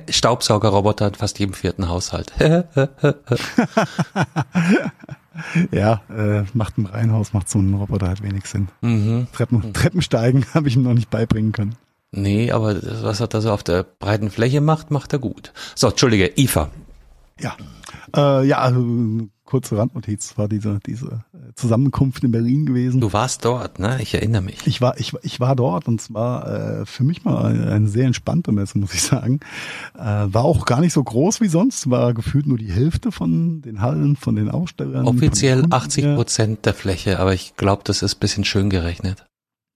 Staubsaugerroboter in fast jedem vierten Haushalt. ja, äh, macht im Reihenhaus, macht so ein Roboter halt wenig Sinn. Mhm. Treppen, Treppensteigen habe ich ihm noch nicht beibringen können. Nee, aber das, was er da so auf der breiten Fläche macht, macht er gut. So, Entschuldige, IFA. Ja, äh, ja, also, kurze Randnotiz war diese, diese Zusammenkunft in Berlin gewesen. Du warst dort, ne? Ich erinnere mich. Ich war, ich, ich war dort und zwar äh, für mich mal eine sehr entspannte Messe, muss ich sagen. Äh, war auch gar nicht so groß wie sonst, war gefühlt nur die Hälfte von den Hallen, von den Ausstellern. Offiziell 80 Prozent der Fläche, aber ich glaube, das ist bisschen schön gerechnet.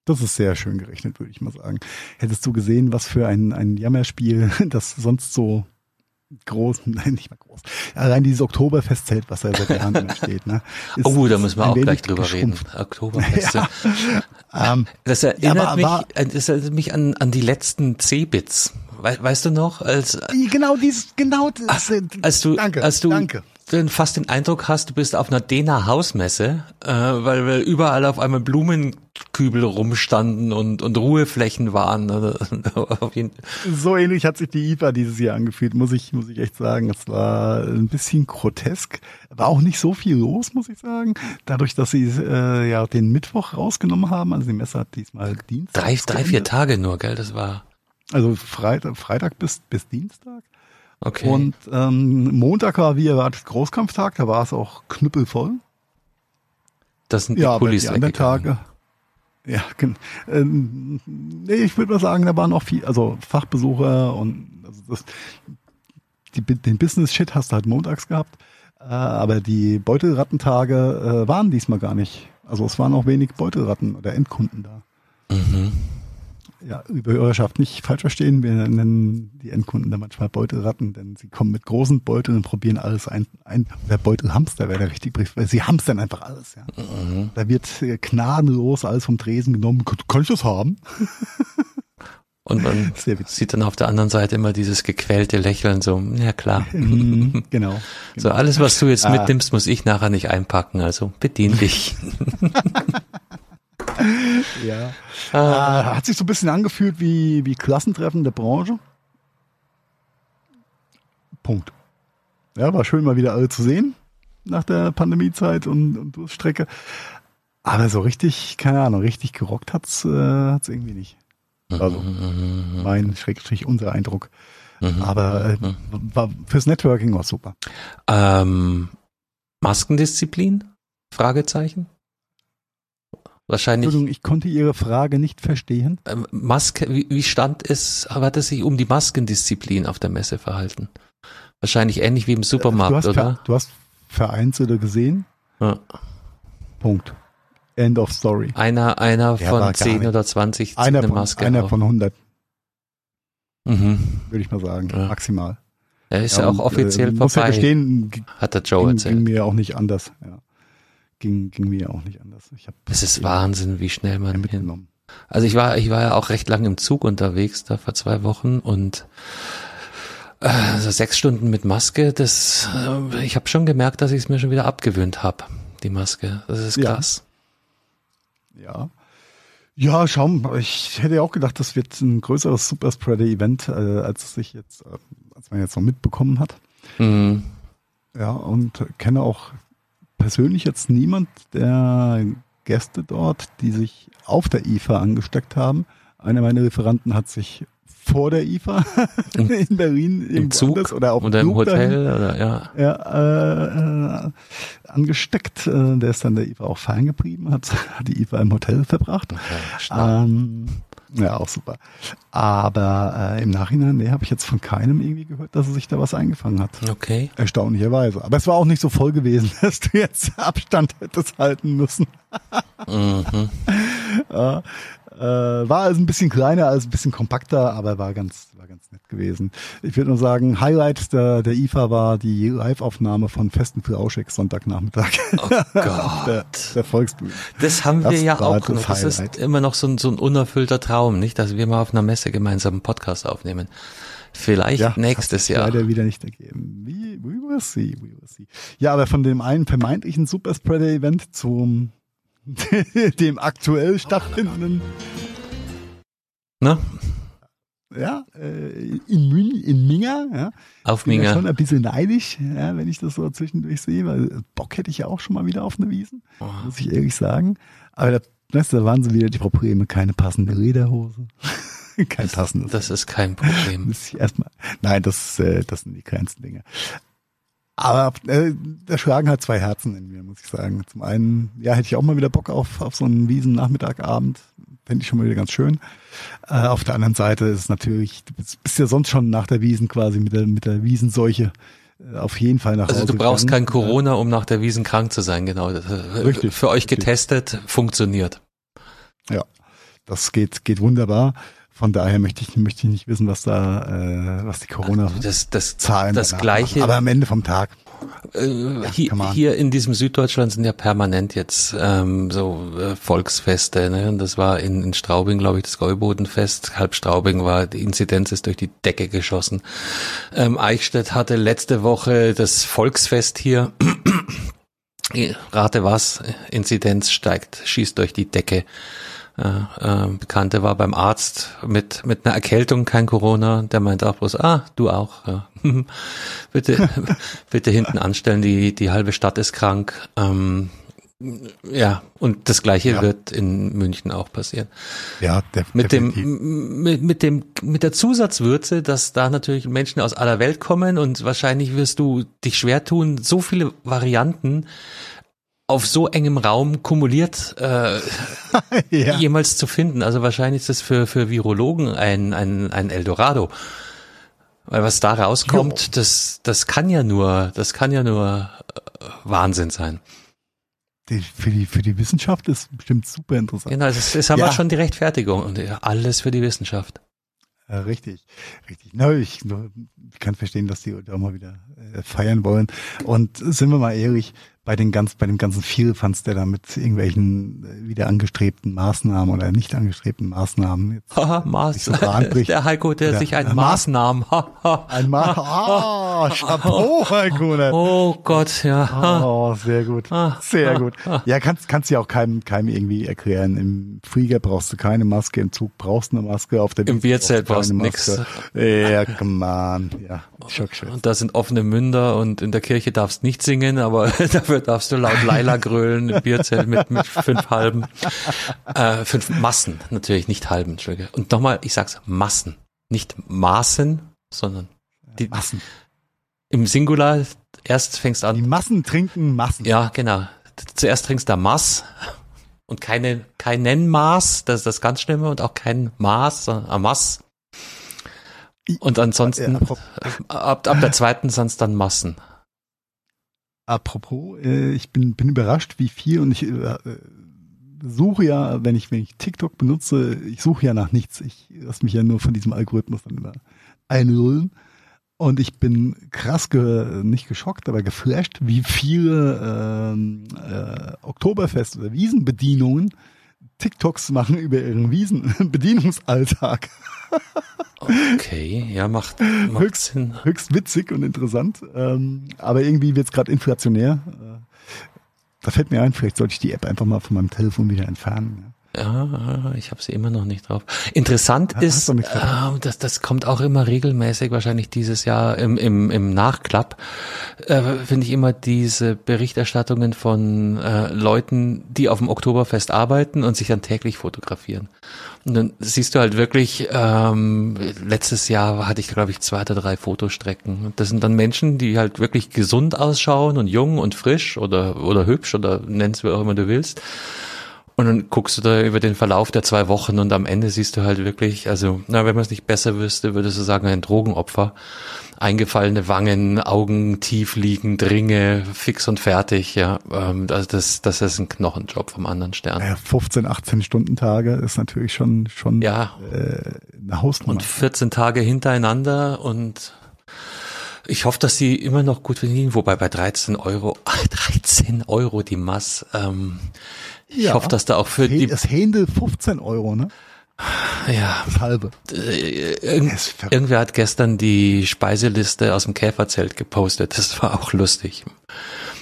Das ist sehr schön gerechnet, würde ich mal sagen. Hättest du gesehen, was für ein, ein Jammerspiel das sonst so groß, nein, nicht mal groß. Allein dieses Oktoberfestzelt, was da seit Jahren drin steht. Ne, ist, oh, da müssen wir auch gleich drüber reden. Oktoberfest. Ja, ähm, das erinnert ja, mich, war, das erinnert mich an, an die letzten C-Bits. We weißt du noch, als genau dies, genau das, als du, danke, als du danke. Den, fast den Eindruck hast, du bist auf einer Dena Hausmesse, äh, weil, weil überall auf einmal Blumenkübel rumstanden und, und Ruheflächen waren. so ähnlich hat sich die IFA dieses Jahr angefühlt, muss ich, muss ich echt sagen. Es war ein bisschen grotesk. War auch nicht so viel los, muss ich sagen. Dadurch, dass sie äh, ja den Mittwoch rausgenommen haben, also die Messe hat diesmal Dienstag. Drei, drei, vier Tage nur, gell? Das war. Also Freitag, Freitag bis, bis Dienstag. Okay. Und ähm, Montag war wie erwartet Großkampftag, da war es auch knüppelvoll. Das sind die ja, Pullis die anderen Tage. Ja, ähm, nee, ich würde mal sagen, da waren auch viel, also Fachbesucher und also das, die, den Business-Shit hast du halt montags gehabt, äh, aber die Beutelrattentage äh, waren diesmal gar nicht. Also es waren auch wenig Beutelratten oder Endkunden da. Mhm ja, über Hörerschaft nicht falsch verstehen. Wir nennen die Endkunden da manchmal Beutelratten, denn sie kommen mit großen Beuteln und probieren alles ein. ein der Beutelhamster wäre der richtige Brief, weil sie hamstern einfach alles. Ja. Mhm. Da wird gnadenlos alles vom Tresen genommen. Kann ich das haben? Und man sieht dann auf der anderen Seite immer dieses gequälte Lächeln, so, ja klar. Mhm, genau, genau. So, alles, was du jetzt ah. mitnimmst, muss ich nachher nicht einpacken, also bedien dich. ja. Ah. Hat sich so ein bisschen angefühlt wie, wie Klassentreffen der Branche. Punkt. Ja, war schön mal wieder alle zu sehen nach der Pandemiezeit und, und Durststrecke. Aber so richtig, keine Ahnung, richtig gerockt hat's, äh, irgendwie nicht. Also mein Schrägstrich unser Eindruck. Aber äh, war, fürs Networking war super. Ähm, Maskendisziplin? Fragezeichen? Wahrscheinlich. Entschuldigung, ich konnte Ihre Frage nicht verstehen. Ähm, Maske, wie, wie stand es, hat es sich um die Maskendisziplin auf der Messe verhalten? Wahrscheinlich ähnlich wie im Supermarkt, du hast, oder? Du hast vereinzelte gesehen. Ja. Punkt. End of story. Einer, einer Der von 10 oder 20 einer eine von, Maske. Einer auf. von 100. Mhm. Würde ich mal sagen. Ja. Maximal. Er ist ja, auch offiziell äh, vorbei. Muss ja gestehen, hat der Joe ging, erzählt. Ging mir auch nicht anders. Ja ging, ging mir auch nicht anders. Ich hab es ist Wahnsinn, wie schnell man mitgenommen. Hin. Also ich war, ich war ja auch recht lang im Zug unterwegs, da vor zwei Wochen und äh, also sechs Stunden mit Maske, das, äh, ich habe schon gemerkt, dass ich es mir schon wieder abgewöhnt habe, die Maske. Das ist krass. Ja. ja. Ja, schau, ich hätte ja auch gedacht, das wird ein größeres Superspreader-Event, äh, als sich jetzt, äh, als man jetzt noch mitbekommen hat. Mhm. Ja, und kenne auch persönlich jetzt niemand der Gäste dort, die sich auf der IFA angesteckt haben. Einer meiner Referanten hat sich vor der IFA in Berlin im Zug oder auf oder im Hotel oder ja, ja äh, äh, angesteckt. Äh, der ist dann der IFA auch fein geblieben, hat, hat die IFA im Hotel verbracht. Okay, ähm, ja, auch super. Aber äh, im Nachhinein, nee, habe ich jetzt von keinem irgendwie gehört, dass er sich da was eingefangen hat. Okay. Erstaunlicherweise. Aber es war auch nicht so voll gewesen, dass du jetzt Abstand hättest halten müssen. mhm. äh, äh, war also ein bisschen kleiner, also ein bisschen kompakter, aber war ganz, war ganz nett gewesen. Ich würde nur sagen, Highlight der, der IFA war die Live-Aufnahme von Festen für Auscheck Sonntagnachmittag. Oh Gott. der, der Volksbühne. Das haben wir das ja auch noch. Das ist immer noch so ein, so ein unerfüllter Traum, nicht? Dass wir mal auf einer Messe gemeinsam einen Podcast aufnehmen. Vielleicht ja, nächstes Jahr. Leider wieder nicht ergeben. We, we will see, we will see. Ja, aber von dem einen vermeintlichen Superspreader-Event zum dem aktuell stattfindenden. Na? Ja, äh, in, Mün in Minga, ja. Auf Minga. Ja schon ein bisschen neidisch, ja, wenn ich das so zwischendurch sehe, weil Bock hätte ich ja auch schon mal wieder auf eine Wiesen, oh. muss ich ehrlich sagen. Aber da, da waren sie wieder die Probleme, keine passende Lederhose. kein passendes. Das ist kein Problem. Muss ich erstmal, nein, das, äh, das sind die kleinsten Dinge. Aber äh, da schlagen halt zwei Herzen in mir, muss ich sagen. Zum einen, ja, hätte ich auch mal wieder Bock auf, auf so einen Wiesen-Nachmittagabend. Fände ich schon mal wieder ganz schön. Äh, auf der anderen Seite ist es natürlich, du bist, bist ja sonst schon nach der Wiesen quasi mit der, mit der Wiesenseuche äh, auf jeden Fall nach also Also du brauchst gegangen. kein Corona, um nach der Wiesen krank zu sein, genau. Das, äh, richtig, Für euch richtig. getestet, funktioniert. Ja, das geht, geht wunderbar. Von daher möchte ich, möchte ich nicht wissen, was da, äh, was die Corona-Zahlen das, das, das gleiche. Machen. Aber am Ende vom Tag. Äh, hier, hier in diesem Süddeutschland sind ja permanent jetzt ähm, so äh, Volksfeste. Ne? Und das war in, in Straubing, glaube ich, das Gäubodenfest. Halb Straubing war, die Inzidenz ist durch die Decke geschossen. Ähm, Eichstätt hatte letzte Woche das Volksfest hier. Rate was, Inzidenz steigt, schießt durch die Decke. Äh, äh, Bekannte war beim Arzt mit mit einer Erkältung, kein Corona. Der meinte auch bloß, ah, du auch. Ja. bitte, bitte hinten anstellen. Die die halbe Stadt ist krank. Ähm, ja, und das gleiche ja. wird in München auch passieren. Ja, der, mit dem mit, mit dem mit der Zusatzwürze, dass da natürlich Menschen aus aller Welt kommen und wahrscheinlich wirst du dich schwer tun, so viele Varianten auf so engem Raum kumuliert äh, ja. jemals zu finden. Also wahrscheinlich ist das für, für Virologen ein, ein, ein Eldorado. Weil was da rauskommt, das, das kann ja nur, das kann ja nur äh, Wahnsinn sein. Die, für, die, für die Wissenschaft ist bestimmt super interessant. Genau, es, es haben ja. wir schon die Rechtfertigung und alles für die Wissenschaft. Ja, richtig, richtig. Na, ich, ich kann verstehen, dass die da mal wieder äh, feiern wollen. Und sind wir mal ehrlich, bei den ganz, bei dem ganzen Vielfanz, der da mit irgendwelchen äh, wieder angestrebten Maßnahmen oder nicht angestrebten Maßnahmen jetzt Haha, Maß, so der Heiko, der, der sich ein Maßnahmen, ein Ma ah, Chapeau, Heiko. Ne? Oh Gott, ja. Oh, sehr gut, ah, sehr gut. Ja, kannst, kannst du ja auch keinem, keinem irgendwie erklären. Im Flieger brauchst du keine Maske, im Zug brauchst du eine Maske, auf der Im Bierzelt brauchst du nix. Ja, come on, ja. Und da sind offene Münder und in der Kirche darfst nicht singen, aber dafür darfst du laut Laila grölen im Bierzelt mit, mit fünf halben, äh, fünf Massen, natürlich nicht halben, Entschuldige. Und nochmal, ich sag's, Massen. Nicht Maßen, sondern die Massen. Im Singular, erst fängst an. Die Massen trinken Massen. Ja, genau. Zuerst trinkst du Mass und keine, keinen Maß, das ist das ganz Schlimme, und auch kein Maß, sondern Amass. Und ansonsten, ab, ab der zweiten sind es dann Massen. Apropos, äh, ich bin, bin überrascht, wie viel und ich äh, suche ja, wenn ich, wenn ich TikTok benutze, ich suche ja nach nichts. Ich lasse mich ja nur von diesem Algorithmus dann immer einlullen. Und ich bin krass, ge nicht geschockt, aber geflasht, wie viele ähm, äh, Oktoberfest- oder Wiesenbedienungen TikToks machen über ihren Wiesenbedienungsalltag. Okay, ja, macht, macht höchst, Sinn. Höchst witzig und interessant. Ähm, aber irgendwie wird es gerade inflationär. Äh, da fällt mir ein, vielleicht sollte ich die App einfach mal von meinem Telefon wieder entfernen. Ja, ich habe sie immer noch nicht drauf. Interessant ja, ist, äh, das, das kommt auch immer regelmäßig, wahrscheinlich dieses Jahr im, im, im Nachklapp, äh, finde ich immer diese Berichterstattungen von äh, Leuten, die auf dem Oktoberfest arbeiten und sich dann täglich fotografieren. Und dann siehst du halt wirklich, ähm, letztes Jahr hatte ich, glaube ich, zwei oder drei Fotostrecken. Das sind dann Menschen, die halt wirklich gesund ausschauen und jung und frisch oder, oder hübsch oder nenn's wie auch immer du willst und dann guckst du da über den Verlauf der zwei Wochen und am Ende siehst du halt wirklich, also, na, wenn man es nicht besser wüsste, würdest du sagen, ein Drogenopfer. Eingefallene Wangen, Augen tief liegend, Ringe, fix und fertig, ja. Ähm, also das, das ist ein Knochenjob vom anderen Stern. Ja, 15, 18 Stunden Tage ist natürlich schon, schon ja. äh, eine Hausnummer. Und 14 Tage hintereinander und ich hoffe, dass sie immer noch gut verdienen, wobei bei 13 Euro, 13 Euro die Mass, ähm, ich ja, hoffe, dass da auch für die. Das Händel 15 Euro, ne? Ja. Das halbe. Äh, Irgend, irgendwer hat gestern die Speiseliste aus dem Käferzelt gepostet. Das war auch lustig.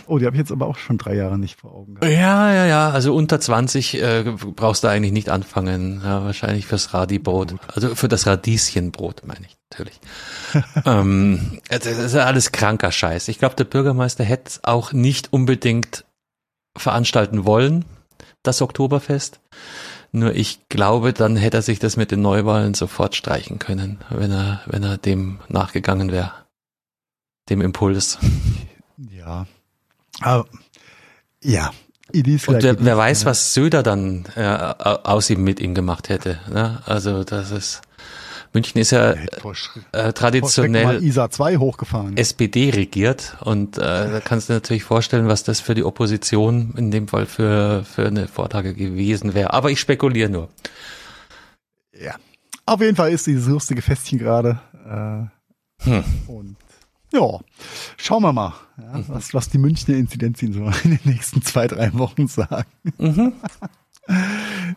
Oh, die habe ich jetzt aber auch schon drei Jahre nicht vor Augen gehabt. Ja, ja, ja. Also unter 20 äh, brauchst du eigentlich nicht anfangen. Ja, wahrscheinlich fürs Radibrot. Also für das Radieschenbrot, meine ich natürlich. ähm, das ist ja alles kranker Scheiß. Ich glaube, der Bürgermeister hätte auch nicht unbedingt veranstalten wollen das Oktoberfest. Nur ich glaube, dann hätte er sich das mit den Neuwahlen sofort streichen können, wenn er, wenn er dem nachgegangen wäre. Dem Impuls. Ja. Aber, ja. Und wer, wer weiß, was Söder dann äh, aus ihm mit ihm gemacht hätte. Ne? Also das ist München ist ja äh, traditionell ISA 2 hochgefahren. SPD regiert und äh, da kannst du natürlich vorstellen, was das für die Opposition in dem Fall für, für eine Vorlage gewesen wäre. Aber ich spekuliere nur. Ja. Auf jeden Fall ist dieses lustige Festchen gerade. Äh, hm. Und ja, schauen wir mal, ja, mhm. was, was die Münchner Inzidenzien so in den nächsten zwei, drei Wochen sagen. Mhm.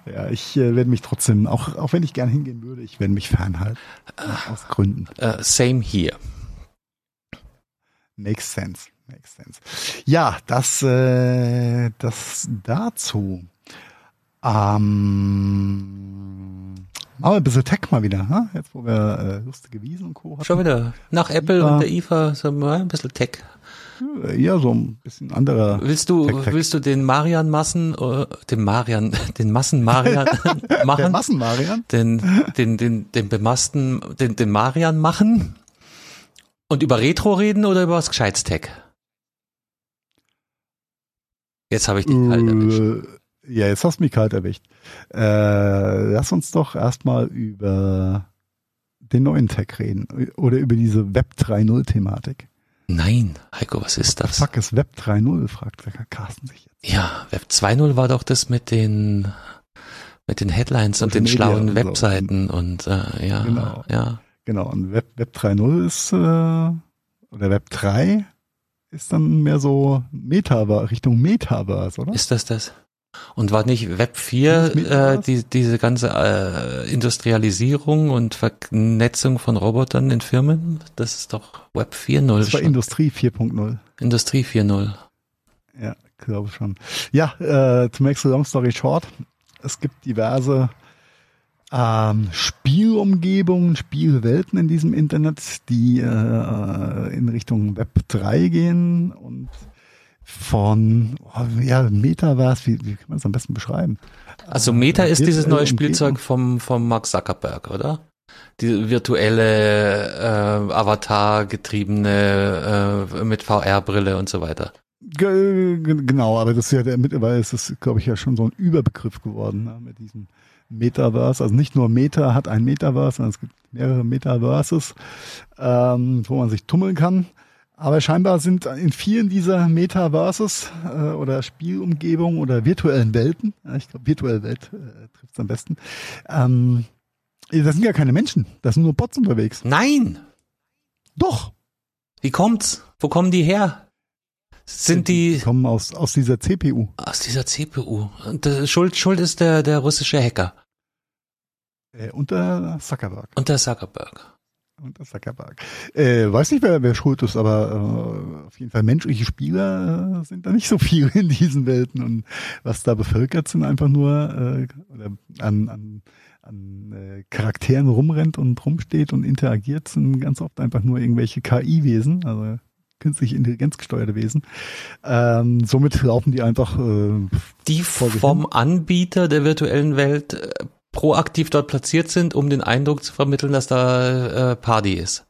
ja, ich äh, werde mich trotzdem, auch, auch wenn ich gern hingehen würde, ich werde mich fernhalten. Äh, aus Gründen. Uh, same here. Makes sense. Makes sense. Ja, das, äh, das dazu. Ähm, aber ein bisschen Tech mal wieder, ne? jetzt wo wir äh, lustige Wiesen und Co. hatten. Schon wieder. Nach Apple ja. und der IFA so mal ein bisschen Tech. Ja, so ein bisschen anderer. Willst du, Tech -Tech. willst du den Marian Massen, äh, den Marian, den Massen Marian machen? Der Massen Marian? Den, den, den, den bemassten, den, den Marian machen? Und über Retro reden oder über was Gescheites Tech? Jetzt habe ich dich kalt erwischt. Äh, ja, jetzt hast du mich kalt erwischt. Äh, lass uns doch erstmal über den neuen Tech reden oder über diese Web 3.0 Thematik. Nein, Heiko, was ist das? Fuck ist Web 3.0, fragt der Carsten sich jetzt. Ja, Web 2.0 war doch das mit den mit den Headlines Social und den Media schlauen und Webseiten so. und äh, ja, genau. ja. Genau, und Web, Web 3.0 ist äh, oder Web 3 ist dann mehr so Metaverse, Richtung Metaverse, oder? Ist das das? Und war nicht Web 4 äh, die, diese ganze äh, Industrialisierung und Vernetzung von Robotern in Firmen? Das ist doch Web 4.0. Das war schon. Industrie 4.0. Industrie 4.0. Ja, glaube schon. Ja, äh, to make the long story short, es gibt diverse ähm, Spielumgebungen, Spielwelten in diesem Internet, die äh, in Richtung Web 3 gehen und von oh, ja, Metaverse, wie, wie kann man es am besten beschreiben? Also Meta äh, ist dieses neue Spielzeug vom, vom Mark Zuckerberg, oder? Die virtuelle äh, Avatar-getriebene äh, mit VR-Brille und so weiter. Genau, aber das ist ja der, mittlerweile ist das, glaube ich, ja schon so ein Überbegriff geworden ne, mit diesem Metaverse. Also nicht nur Meta hat ein Metaverse, sondern es gibt mehrere Metaverses, ähm, wo man sich tummeln kann. Aber scheinbar sind in vielen dieser Metaverses äh, oder Spielumgebungen oder virtuellen Welten, ich glaube virtuelle Welt äh, trifft es am besten, ähm, das sind ja keine Menschen, das sind nur Bots unterwegs. Nein! Doch! Wie kommt's? Wo kommen die her? Sind die, die kommen aus aus dieser CPU. Aus dieser CPU. Äh, Schuld Schuld ist der der russische Hacker. Äh, unter Zuckerberg. Unter Zuckerberg. Unter Zuckerberg. Äh, weiß nicht, wer, wer schuld ist, aber äh, auf jeden Fall menschliche Spieler äh, sind da nicht so viel in diesen Welten. Und was da bevölkert sind, einfach nur äh, oder an, an, an äh, Charakteren rumrennt und rumsteht und interagiert, sind ganz oft einfach nur irgendwelche KI-Wesen, also künstliche Intelligenz gesteuerte Wesen. Ähm, somit laufen die einfach äh, die vom Anbieter der virtuellen Welt äh, proaktiv dort platziert sind, um den Eindruck zu vermitteln, dass da äh, Party ist.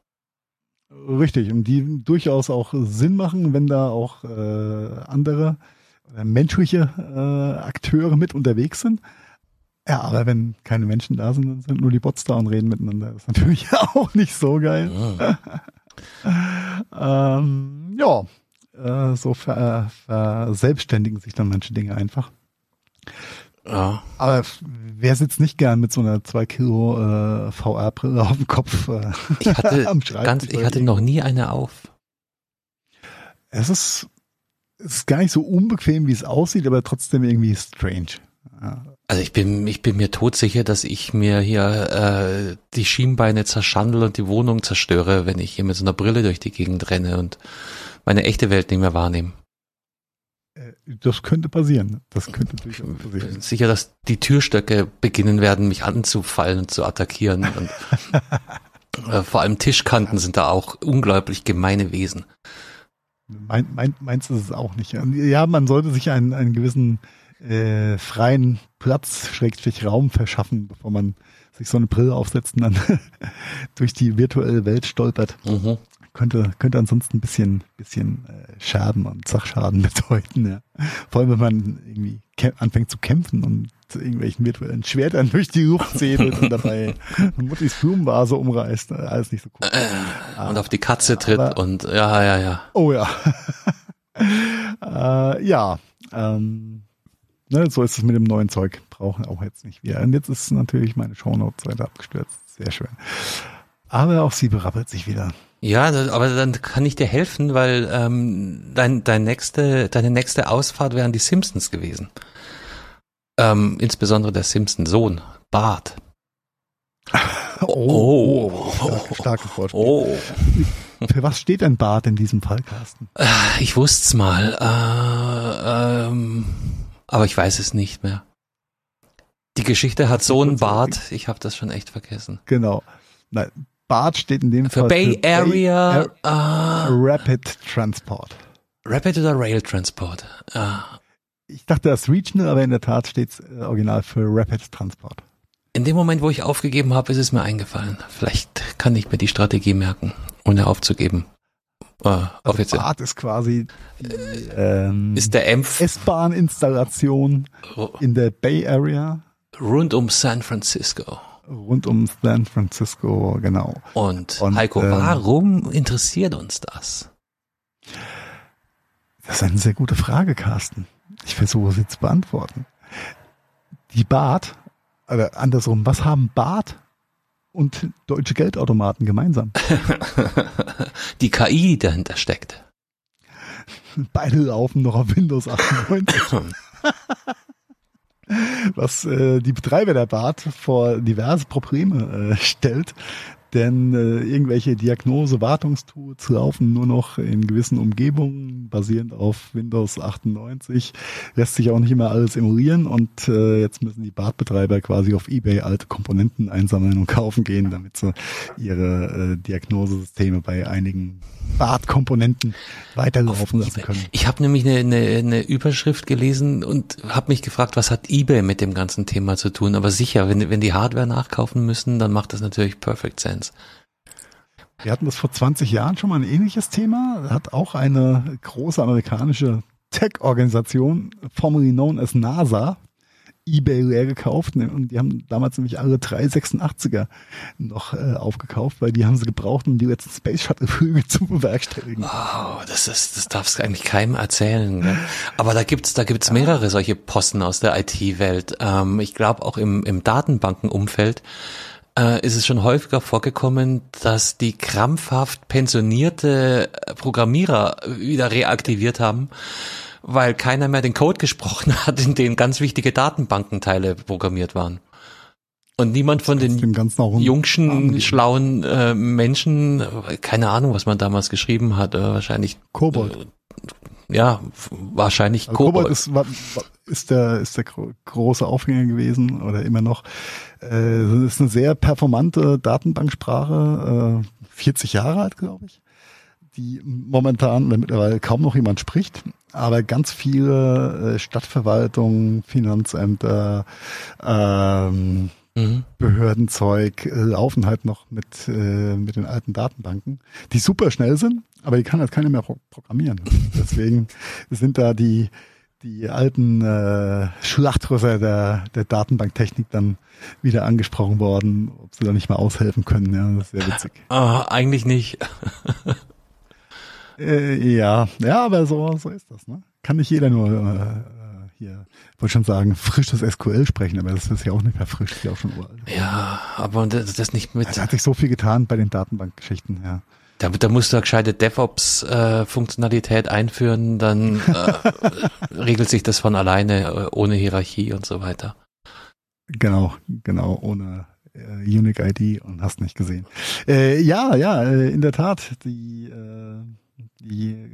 Richtig, und die durchaus auch Sinn machen, wenn da auch äh, andere äh, menschliche äh, Akteure mit unterwegs sind. Ja, aber wenn keine Menschen da sind, dann sind nur die Bots da und reden miteinander. Das ist natürlich auch nicht so geil. Ja, ähm, ja äh, so ver, verselbstständigen sich dann manche Dinge einfach. Ja. Aber wer sitzt nicht gern mit so einer 2 Kilo äh, VR-Brille auf dem Kopf äh, ich hatte, am ganz, Ich hatte noch nie eine auf. Es ist, es ist gar nicht so unbequem, wie es aussieht, aber trotzdem irgendwie strange. Ja. Also ich bin, ich bin mir todsicher, dass ich mir hier äh, die Schienbeine zerschandel und die Wohnung zerstöre, wenn ich hier mit so einer Brille durch die Gegend renne und meine echte Welt nicht mehr wahrnehme. Das könnte passieren. Das könnte durchaus passieren. Sicher, dass die Türstöcke beginnen werden, mich anzufallen und zu attackieren. Und äh, vor allem Tischkanten sind da auch unglaublich gemeine Wesen. Mein, mein, meinst du es auch nicht? Ja, man sollte sich einen, einen gewissen äh, freien Platz, Schrägstrich Raum verschaffen, bevor man sich so eine Brille aufsetzt und dann durch die virtuelle Welt stolpert. Mhm könnte, könnte ansonsten ein bisschen, bisschen äh, Schaden und Sachschaden bedeuten. Ja. Vor allem, wenn man irgendwie anfängt zu kämpfen und irgendwelchen virtuellen Schwertern durch die Luft zählt und dabei Muttis Blumenvase umreißt. Äh, alles nicht so cool. Äh, und auf die Katze tritt Aber, und ja, ja, ja. Oh ja. äh, ja, ähm, ne, so ist es mit dem neuen Zeug. brauche auch jetzt nicht wieder. Und jetzt ist natürlich meine Shownote-Seite abgestürzt. Sehr schön. Aber auch sie berappelt sich wieder. Ja, aber dann kann ich dir helfen, weil ähm, dein, dein nächste, deine nächste Ausfahrt wären die Simpsons gewesen. Ähm, insbesondere der Simpson-Sohn, Bart. Oh, oh, oh starke Vorspiel. Oh. Für was steht ein Bart in diesem Fall, Carsten? Äh, ich wusste's mal, äh, ähm, aber ich weiß es nicht mehr. Die Geschichte hat so einen Bart, ich habe das schon echt vergessen. Genau. Nein, Bart steht in dem für Fall Bay für Area Bay Ar uh, Rapid Transport. Rapid oder Rail Transport? Uh. Ich dachte das Regional, aber in der Tat steht es äh, original für Rapid Transport. In dem Moment, wo ich aufgegeben habe, ist es mir eingefallen. Vielleicht kann ich mir die Strategie merken, ohne aufzugeben. Uh, offiziell. Bart ist quasi die, ähm, ist der S-Bahn-Installation in der Bay Area. Rund um San Francisco rund um San Francisco, genau. Und, Und Heiko, äh, warum interessiert uns das? Das ist eine sehr gute Frage, Carsten. Ich versuche sie zu beantworten. Die BART, oder andersrum, was haben BART und deutsche Geldautomaten gemeinsam? Die KI, die dahinter steckt. Beide laufen noch auf Windows 98. was äh, die Betreiber der Bad vor diverse Probleme äh, stellt. Denn äh, irgendwelche Diagnose-Wartungstools laufen nur noch in gewissen Umgebungen, basierend auf Windows 98. Lässt sich auch nicht immer alles emulieren und äh, jetzt müssen die Badbetreiber quasi auf Ebay alte Komponenten einsammeln und kaufen gehen, damit sie ihre äh, Diagnosesysteme bei einigen Badkomponenten weiterlaufen lassen können. Ich habe nämlich eine, eine, eine Überschrift gelesen und habe mich gefragt, was hat eBay mit dem ganzen Thema zu tun? Aber sicher, wenn, wenn die Hardware nachkaufen müssen, dann macht das natürlich perfect sense. Wir hatten das vor 20 Jahren schon mal ein ähnliches Thema. Hat auch eine große amerikanische Tech-Organisation, formerly known as NASA, eBay leer gekauft ne? und die haben damals nämlich alle 386er noch äh, aufgekauft, weil die haben sie gebraucht, um die letzten Space Shuttle Flüge zu bewerkstelligen. Wow, das ist, das darfst du eigentlich keinem erzählen. Ne? Aber da gibt's, da gibt's mehrere solche Posten aus der IT-Welt. Ähm, ich glaube auch im, im Datenbankenumfeld äh, ist es schon häufiger vorgekommen, dass die krampfhaft pensionierte Programmierer wieder reaktiviert haben weil keiner mehr den Code gesprochen hat, in dem ganz wichtige Datenbankenteile programmiert waren. Und niemand von den jungschen, schlauen äh, Menschen, keine Ahnung, was man damals geschrieben hat, äh, wahrscheinlich Kobold. Ja, wahrscheinlich also Kobold. Kobold ist, ist der ist der große Aufhänger gewesen oder immer noch. Äh, ist eine sehr performante Datenbanksprache, äh, 40 Jahre alt, glaube ich die momentan mittlerweile kaum noch jemand spricht, aber ganz viele äh, Stadtverwaltungen, Finanzämter, ähm, mhm. Behördenzeug äh, laufen halt noch mit, äh, mit den alten Datenbanken, die super schnell sind, aber die kann halt keiner mehr programmieren. Deswegen sind da die die alten äh, Schlachtrösser der, der Datenbanktechnik dann wieder angesprochen worden, ob sie da nicht mal aushelfen können. Ja, das ist sehr witzig. Ah, eigentlich nicht. Äh, ja, ja, aber so, so ist das. Ne? Kann nicht jeder nur äh, hier, wollte schon sagen, frisches SQL sprechen, aber das ist ja auch nicht mehr frisch, ist ja auch schon uralt. Ja, aber das, das nicht mit. Da hat sich so viel getan bei den Datenbankgeschichten, ja. Da, da musst du eine gescheite DevOps-Funktionalität äh, einführen, dann äh, regelt sich das von alleine, äh, ohne Hierarchie und so weiter. Genau, genau, ohne äh, Unique ID und hast nicht gesehen. Äh, ja, ja, äh, in der Tat, die äh, die äh,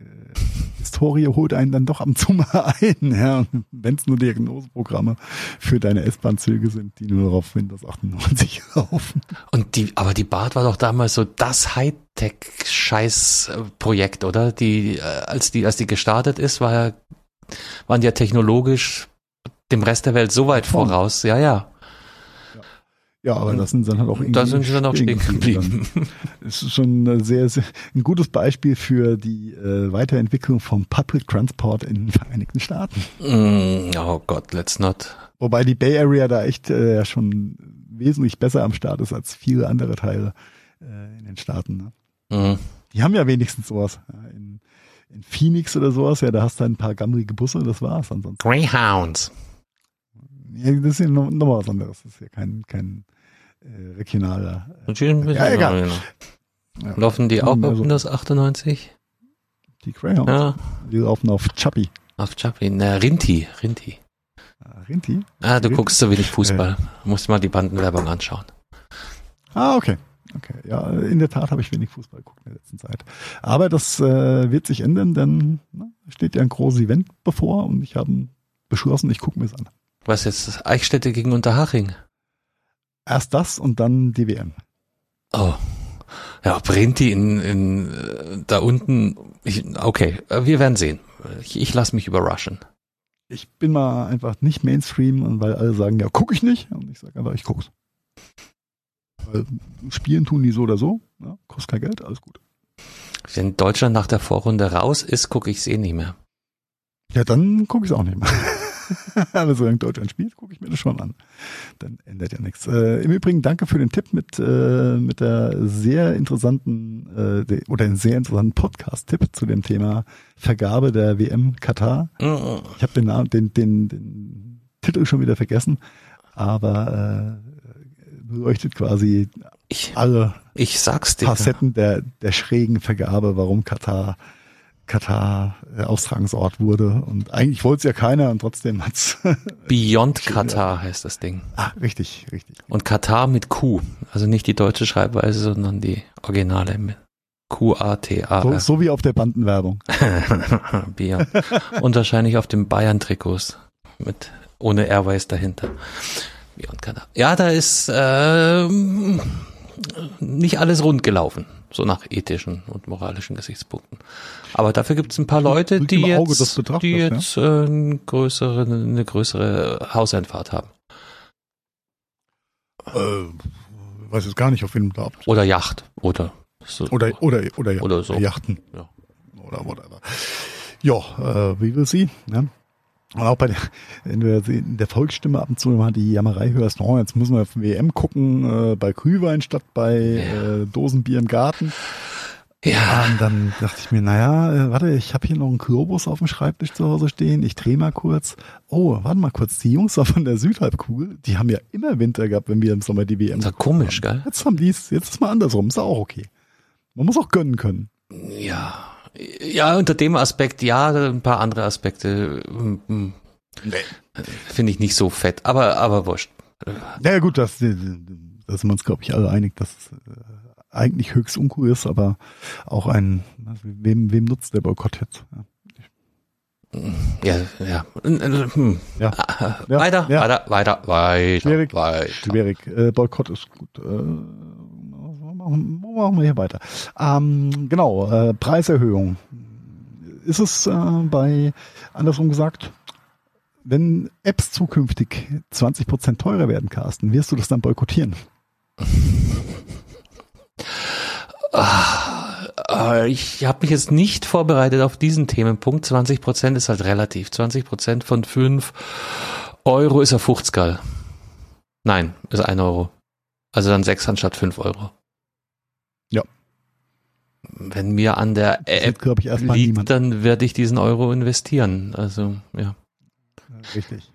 Historie holt einen dann doch am mal ein, ja, wenn es nur Diagnoseprogramme für deine S-Bahn-Züge sind, die nur auf Windows 98 laufen. Und die, aber die BART war doch damals so das Hightech-Scheiß-Projekt, oder? Die, äh, als die, als die gestartet ist, war, waren die ja technologisch dem Rest der Welt so weit voraus, ja, ja. Ja, aber das sind dann halt auch irgendwie. Da sind sie dann auch stehen geblieben. Das ist schon sehr, sehr, ein gutes Beispiel für die äh, Weiterentwicklung vom Public Transport in den Vereinigten Staaten. Mm, oh Gott, let's not. Wobei die Bay Area da echt äh, schon wesentlich besser am Start ist als viele andere Teile äh, in den Staaten. Ne? Mm. Die haben ja wenigstens sowas. Ja, in, in Phoenix oder sowas, ja, da hast du ein paar gammlige Busse, das war's ansonsten. Greyhounds. Ja, das ist ja noch, noch mal was anderes. Das ist ja kein, kein äh, regionaler. Äh, ja, egal. Ja. Laufen die auch also, Windows 98? Die Greyhounds? Ja. Die laufen auf Chappy. Auf Chappy, na, Rinti, Rinti. Ah, Rinti? Ah, du Rinti? guckst so wenig Fußball. Äh. Musst mal die Bandenwerbung anschauen. Ah, okay. Okay, ja, in der Tat habe ich wenig Fußball geguckt in der letzten Zeit. Aber das äh, wird sich ändern, denn ne, steht ja ein großes Event bevor und ich habe beschlossen, ich gucke mir es an. Was jetzt? Eichstätte gegen Unterhaching? Erst das und dann die WM. Oh. Ja, brennt die in, in äh, da unten. Ich, okay, wir werden sehen. Ich, ich lasse mich überraschen. Ich bin mal einfach nicht Mainstream, weil alle sagen, ja, gucke ich nicht. Und ich sage einfach, ich guck's. Weil spielen tun die so oder so, ja, kostet kein Geld, alles gut. Wenn Deutschland nach der Vorrunde raus ist, gucke ich es eh nicht mehr. Ja, dann gucke ich es auch nicht mehr. Aber solange Deutschland spielt, gucke ich mir das schon an. Dann ändert ja nichts. Äh, Im Übrigen danke für den Tipp mit, äh, mit der sehr interessanten äh, de, oder einen sehr interessanten Podcast-Tipp zu dem Thema Vergabe der WM Katar. Ich habe den, Namen, den, den, den Titel schon wieder vergessen, aber äh, beleuchtet quasi ich, alle ich sag's dir. Facetten der, der schrägen Vergabe, warum Katar Katar äh, Austragungsort wurde. Und eigentlich wollte es ja keiner und trotzdem hat's. Beyond Katar heißt das Ding. Ah, richtig, richtig. Und Katar mit Q. Also nicht die deutsche Schreibweise, sondern die originale mit Q-A-T-A. So, so wie auf der Bandenwerbung. Beyond. und wahrscheinlich auf dem Bayern-Trikots. Mit, ohne Airways dahinter. Beyond Katar. Ja, da ist, äh, nicht alles rund gelaufen so nach ethischen und moralischen Gesichtspunkten. Aber dafür gibt es ein paar Leute, die jetzt, die jetzt ja? äh, eine, größere, eine größere Hauseinfahrt haben. Äh, weiß jetzt gar nicht, auf wen du glaubt. Oder Yacht. Oder so. Oder, oder, oder, oder so. Yachten. Ja. Oder whatever. Ja, äh, wie will sie? Ja. Und auch bei der, wenn du in der Volksstimme ab und zu mal die Jammerei hörst, oh, jetzt müssen wir auf WM gucken, äh, bei Krüwein statt bei ja. äh, Dosenbier im Garten. Ja. Und dann dachte ich mir, naja, äh, warte, ich habe hier noch einen Globus auf dem Schreibtisch zu Hause stehen. Ich drehe mal kurz. Oh, warte mal kurz, die Jungs da von der Südhalbkugel, die haben ja immer Winter gehabt, wenn wir im Sommer die WM. Das ist komisch, haben. gell? Jetzt haben die es, jetzt ist mal andersrum, ist auch okay. Man muss auch gönnen können. Ja, ja, unter dem Aspekt ja, ein paar andere Aspekte hm, hm, nee. finde ich nicht so fett, aber aber wurscht. Naja gut, das, da sind wir uns, glaube ich, alle einig, dass äh, eigentlich höchst uncool ist, aber auch ein, wem, wem nutzt der Boykott jetzt? Ja, ja. Hm. ja. ja. Weiter, ja. weiter, weiter, weiter. Schwierig, weiter. schwierig. Äh, Boykott ist gut. Äh, machen, machen wir hier weiter. Ähm, genau, äh, Preiserhöhung. Ist es äh, bei, andersrum gesagt, wenn Apps zukünftig 20% teurer werden, Carsten, wirst du das dann boykottieren? Ah, ich habe mich jetzt nicht vorbereitet auf diesen Themenpunkt. 20% ist halt relativ. 20% von 5 Euro ist ja 50 Nein, ist 1 Euro. Also dann 6 anstatt 5 Euro. Wenn mir an der App ich, liegt, niemand. dann werde ich diesen Euro investieren. Also, ja. Richtig.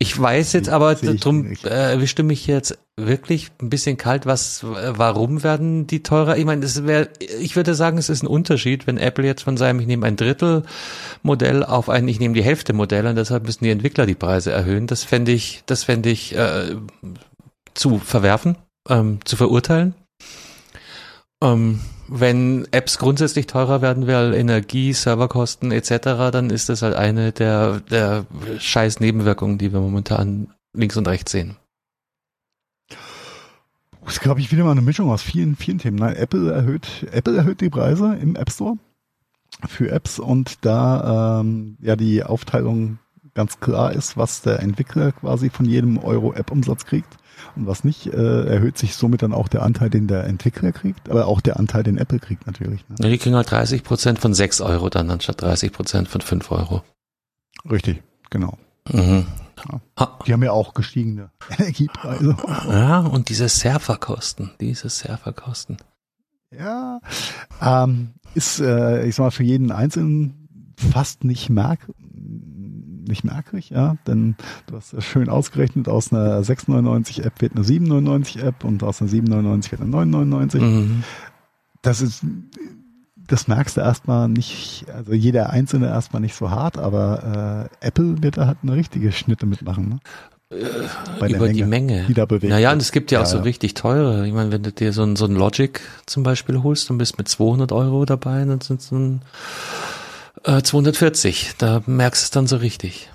Ich weiß jetzt aber, drum äh, stimme ich jetzt wirklich ein bisschen kalt, was, warum werden die teurer? Ich meine, es wäre, ich würde sagen, es ist ein Unterschied, wenn Apple jetzt von seinem, ich nehme ein Drittel Modell auf ein, ich nehme die Hälfte Modell und deshalb müssen die Entwickler die Preise erhöhen. Das fände ich, das fände ich äh, zu verwerfen, ähm, zu verurteilen. Ähm, wenn Apps grundsätzlich teurer werden, weil Energie, Serverkosten etc., dann ist das halt eine der, der scheiß Nebenwirkungen, die wir momentan links und rechts sehen. Das ist, glaube ich, wieder mal eine Mischung aus vielen, vielen Themen. Nein, Apple erhöht, Apple erhöht die Preise im App Store für Apps und da ähm, ja die Aufteilung ganz klar ist, was der Entwickler quasi von jedem Euro App-Umsatz kriegt und was nicht, äh, erhöht sich somit dann auch der Anteil, den der Entwickler kriegt, aber auch der Anteil, den Apple kriegt natürlich. Ne? Ja, die kriegen halt 30 Prozent von 6 Euro dann anstatt 30 Prozent von 5 Euro. Richtig, genau. Mhm. Ja. Die haben ja auch gestiegene Energiepreise. Ja, und diese Serverkosten, diese Serverkosten. Ja, ähm, ist, äh, ich sag mal, für jeden Einzelnen fast nicht merk nicht merkwürdig, ja, denn du hast ja schön ausgerechnet, aus einer 6,99 App wird eine 7,99 App und aus einer 7,99 wird eine 9,99. Mhm. Das ist, das merkst du erstmal nicht, also jeder Einzelne erstmal nicht so hart, aber äh, Apple wird da halt eine richtige Schnitte mitmachen. Ne? Bei über Menge, die Menge. Die da bewegt naja, und es gibt ja, ja auch so richtig teure. Ich meine, wenn du dir so ein, so ein Logic zum Beispiel holst und bist mit 200 Euro dabei, dann sind es dann äh, 240. Da merkst du es dann so richtig.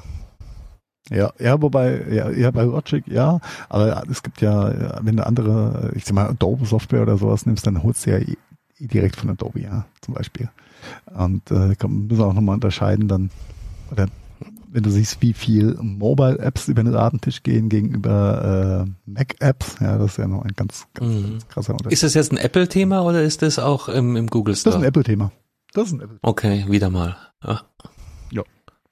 Ja, ja, wobei, ja, ja, bei Logic, ja, aber es gibt ja, wenn du andere, ich sag mal, Adobe Software oder sowas nimmst, dann holst du ja direkt von Adobe, ja, zum Beispiel. Und äh, kann, müssen wir auch nochmal unterscheiden dann, oder wenn du siehst, wie viel Mobile-Apps über den Ladentisch gehen gegenüber äh, Mac-Apps, ja, das ist ja noch ein ganz, ganz, mhm. ganz krasser Unterschied. Ist das jetzt ein Apple-Thema oder ist das auch im, im Google Store? Das ist ein Apple-Thema. Das ist ein Apple. Okay, wieder mal. Ja. ja.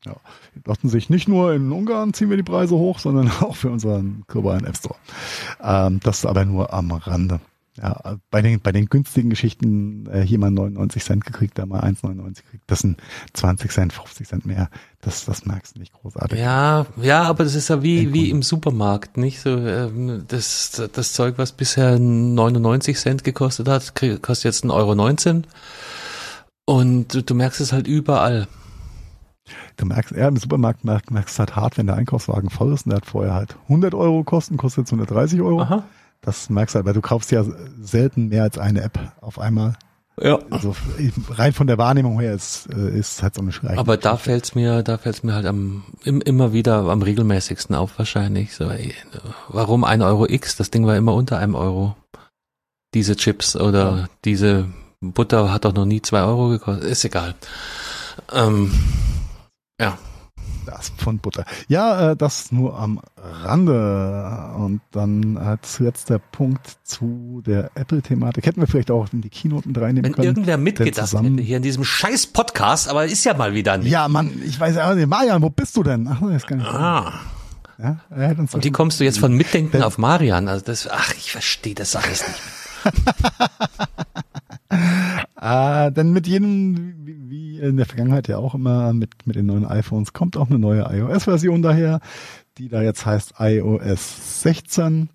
Ja, die dachten sich nicht nur in Ungarn ziehen wir die Preise hoch, sondern auch für unseren globalen App Store. Ähm, das ist aber nur am Rande. Ja, bei den, bei den günstigen Geschichten äh, hier mal 99 Cent gekriegt, da mal 1,99 gekriegt. Das sind 20 Cent, 50 Cent mehr. Das, das merkst du nicht großartig. Ja, ja, aber das ist ja wie, wie im Supermarkt, nicht? So, ähm, das, das Zeug, was bisher 99 Cent gekostet hat, kostet jetzt 1,19 Euro. Und du, du merkst es halt überall. Du merkst, ja, im Supermarkt merkst, merkst halt hart, wenn der Einkaufswagen voll ist und der hat vorher halt 100 Euro kosten, kostet jetzt 130 Euro. Aha. Das merkst du halt, weil du kaufst ja selten mehr als eine App auf einmal. Ja. Also rein von der Wahrnehmung her ist, äh, ist halt so eine Schreie. Aber da fällt's mir, da fällt's mir halt am immer wieder am regelmäßigsten auf wahrscheinlich. So, ey, warum ein Euro X? Das Ding war immer unter einem Euro. Diese Chips oder ja. diese Butter hat doch noch nie zwei Euro gekostet. Ist egal. Ähm, ja. Das von Butter. Ja, äh, das nur am Rande. Und dann als letzter Punkt zu der Apple-Thematik. Hätten wir vielleicht auch in die Keynote mit reinnehmen Wenn können. Wenn irgendwer mitgedacht hätte hier in diesem scheiß Podcast, aber ist ja mal wieder nicht. Ja, Mann, ich weiß ja nicht. Marian, wo bist du denn? Ach, das kann ich ah. Ja, und wie kommst du jetzt von Mitdenken auf Marian? Also das, ach, ich verstehe das alles nicht. äh, denn mit jedem, wie, wie in der Vergangenheit ja auch immer, mit, mit den neuen iPhones kommt auch eine neue iOS-Version daher, die da jetzt heißt iOS 16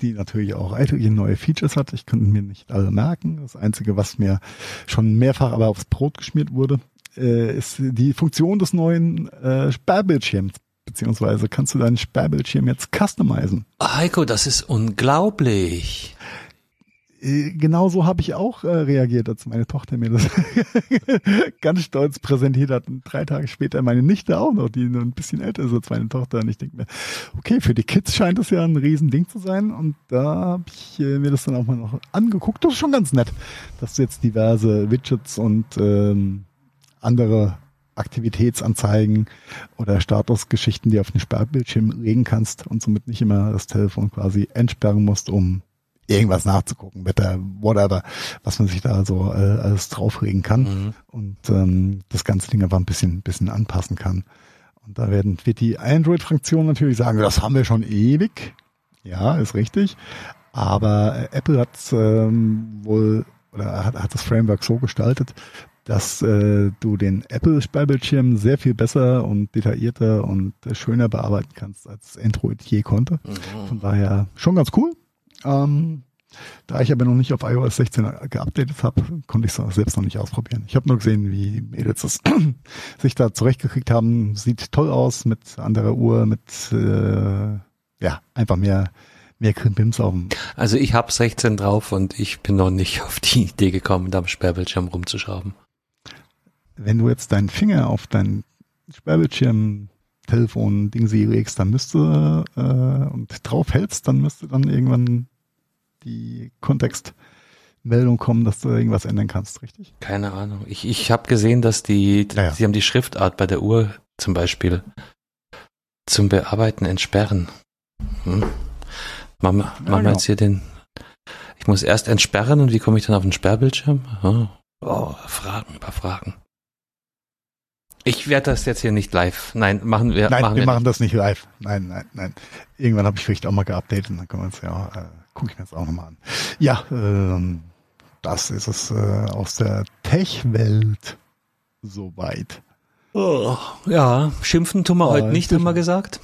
die natürlich auch etliche neue Features hat. Ich konnte mir nicht alle merken. Das Einzige, was mir schon mehrfach aber aufs Brot geschmiert wurde, äh, ist die Funktion des neuen äh, Sperrbildschirms. Beziehungsweise kannst du deinen Sperrbildschirm jetzt customizen. Heiko, das ist unglaublich. Äh, genau so habe ich auch äh, reagiert, als meine Tochter mir das ganz stolz präsentiert hat. Und drei Tage später meine Nichte auch noch, die nur ein bisschen älter ist als meine Tochter. Und ich denke mir, okay, für die Kids scheint das ja ein Riesending zu sein. Und da habe ich äh, mir das dann auch mal noch angeguckt. Das ist schon ganz nett, dass du jetzt diverse Widgets und ähm, andere Aktivitätsanzeigen oder Statusgeschichten, die auf den Sperrbildschirm legen kannst und somit nicht immer das Telefon quasi entsperren musst, um irgendwas nachzugucken, Wetter, whatever, was man sich da so äh, alles draufregen kann mhm. und ähm, das ganze Ding einfach ein bisschen, bisschen anpassen kann. Und da werden wird die Android-Fraktion natürlich sagen, das haben wir schon ewig. Ja, ist richtig. Aber äh, Apple hat ähm, wohl oder hat, hat das Framework so gestaltet, dass äh, du den Apple-Sperrbildschirm sehr viel besser und detaillierter und äh, schöner bearbeiten kannst, als Android je konnte. Mhm. Von daher schon ganz cool. Ähm, da ich aber noch nicht auf iOS 16 geupdatet habe, konnte ich es selbst noch nicht ausprobieren. Ich habe nur gesehen, wie Mädels das sich da zurechtgekriegt haben. Sieht toll aus mit anderer Uhr, mit äh, ja einfach mehr mehr Krimpims auf dem. Also ich habe 16 drauf und ich bin noch nicht auf die Idee gekommen, da am Sperrbildschirm rumzuschrauben. Wenn du jetzt deinen Finger auf dein Sperrbildschirm Telefon Ding sie legst, dann müsste äh, und drauf hältst, dann müsste dann irgendwann die Kontextmeldung kommen, dass du irgendwas ändern kannst, richtig? Keine Ahnung. Ich, ich habe gesehen, dass die, naja. sie haben die Schriftart bei der Uhr zum Beispiel zum Bearbeiten entsperren. Hm. Machen, wir, ja, machen wir jetzt hier den. Ich muss erst entsperren und wie komme ich dann auf den Sperrbildschirm? Oh, oh Fragen über Fragen. Ich werde das jetzt hier nicht live. Nein, machen wir. Nein, machen wir, wir machen das nicht live. Nein, nein, nein. Irgendwann habe ich vielleicht auch mal geupdatet, dann können wir uns ja, äh, gucke ich mir jetzt auch nochmal an. Ja, ähm, das ist es äh, aus der Tech-Welt soweit. Oh, ja, schimpfen tun wir Oh, heute nicht, haben wir gesagt.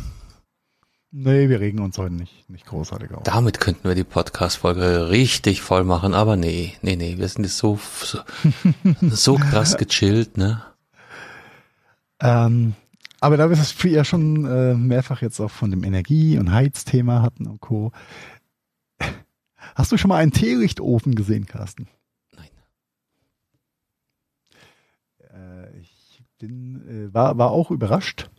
Nee, wir regen uns heute nicht, nicht großartig auf. Damit könnten wir die Podcast-Folge richtig voll machen, aber nee, nee, nee, wir sind jetzt so, so, so krass gechillt, ne? Ähm, aber da wir es ja schon äh, mehrfach jetzt auch von dem Energie- und Heizthema hatten und Co. Hast du schon mal einen Teelichtofen gesehen, Carsten? Nein. Äh, ich bin, äh, war, war auch überrascht,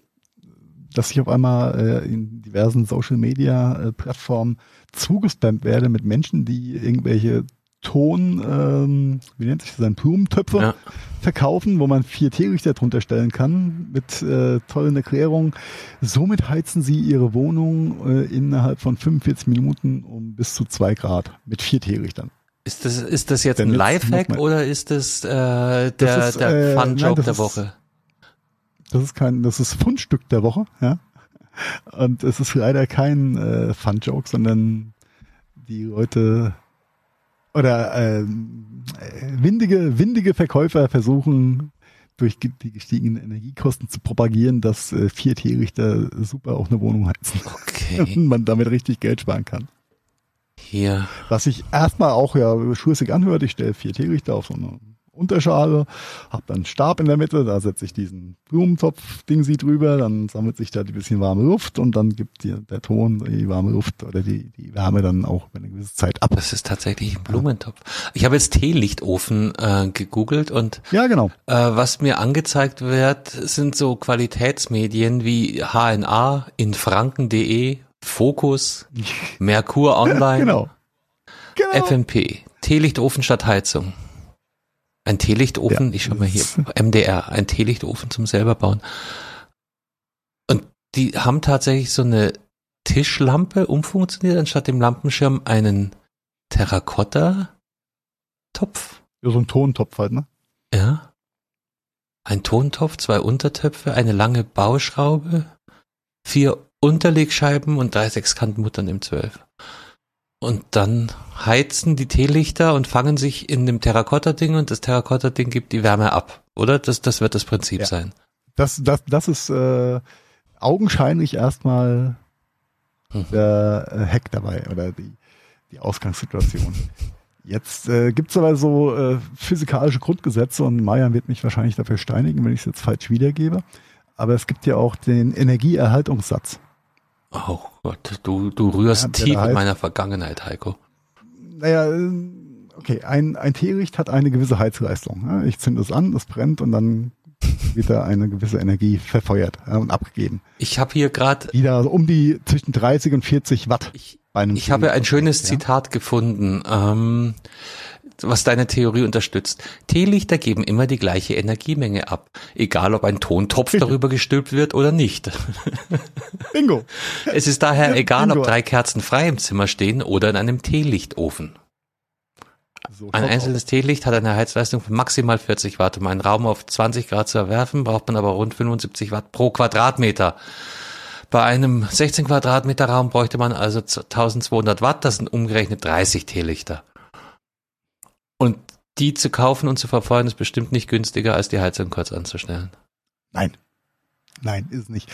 dass ich auf einmal äh, in diversen Social Media äh, Plattformen zugespammt werde mit Menschen, die irgendwelche Ton, ähm, wie nennt sich das, ein Blumentöpfe Ja. verkaufen, wo man vier Teelichter drunter stellen kann, mit äh, tollen Erklärungen. Somit heizen sie ihre Wohnung äh, innerhalb von 45 Minuten um bis zu zwei Grad mit vier Teelichtern. Ist das, ist das jetzt Denn ein Lifehack oder ist das äh, der, Das ist, der äh, Fun-Joke der ist- Woche? Das ist kein, das ist Fundstück der Woche, ja. Und es ist leider kein äh, Fun-Joke, sondern die Leute oder ähm, äh, windige, windige Verkäufer versuchen durch die gestiegenen Energiekosten zu propagieren, dass äh, vier Teelichter super auch eine Wohnung heizen Okay, und man damit richtig Geld sparen kann. hier. Was sich erstmal auch ja schwierig anhört, ich stelle vier Teelichter auf so eine Unterschale, habe dann einen Stab in der Mitte, da setze ich diesen Blumentopf-Ding sie drüber, dann sammelt sich da die bisschen warme Luft und dann gibt dir der Ton die warme Luft oder die, die Wärme dann auch über eine gewisse Zeit ab. Das ist tatsächlich ein Blumentopf. Ich habe jetzt Teelichtofen äh, gegoogelt und Ja, genau. äh, was mir angezeigt wird, sind so Qualitätsmedien wie HNA, infranken.de, Focus, Merkur Online, Genau. Genau. FMP, Teelichtofen statt Heizung. Ein Teelichtofen, Ja, ich schau mal hier, MDR, ein Teelichtofen zum selber bauen. Und die haben tatsächlich so eine Tischlampe umfunktioniert, anstatt dem Lampenschirm einen Terrakotta-Topf. Ja, so ein Tontopf halt, ne? Ja. Ein Tontopf, zwei Untertöpfe, eine lange Bauschraube, vier Unterlegscheiben und drei Sechskantmuttern im Zwölf. Und dann heizen die Teelichter und fangen sich in dem Terrakotta-Ding und das Terrakotta-Ding gibt die Wärme ab. Oder? Das, das wird das Prinzip Ja. sein. Das, das, das ist äh, augenscheinlich erstmal Hm. der äh, Hack dabei oder die, die Ausgangssituation. Jetzt äh, gibt es aber so äh, physikalische Grundgesetze und Marian wird mich wahrscheinlich dafür steinigen, wenn ich es jetzt falsch wiedergebe. Aber es gibt ja auch den Energieerhaltungssatz. Oh Gott, du, du rührst tief in meiner Vergangenheit, Heiko. Naja, äh, okay, ein, ein Teelicht hat eine gewisse Heizleistung. Ja? Ich zünde es an, es brennt und dann wird da eine gewisse Energie verfeuert und abgegeben. Ich habe hier gerade, so um die zwischen 30 und 40 Watt ich, bei einem Ich habe ein schönes ja? Zitat gefunden, ähm, was deine Theorie unterstützt. Teelichter geben immer die gleiche Energiemenge ab, egal ob ein Tontopf darüber gestülpt wird oder nicht. Bingo. Es ist daher egal, ob drei Kerzen frei im Zimmer stehen oder in einem Teelichtofen. So Ein einzelnes Teelicht hat eine Heizleistung von maximal 40 Watt. Um einen Raum auf 20 Grad zu erwerfen, braucht man aber rund 75 Watt pro Quadratmeter. Bei einem 16 Quadratmeter Raum bräuchte man also 1200 Watt, das sind umgerechnet 30 Teelichter. Und die zu kaufen und zu verfeuern ist bestimmt nicht günstiger, als die Heizung kurz anzustellen. Nein. Nein, ist nicht.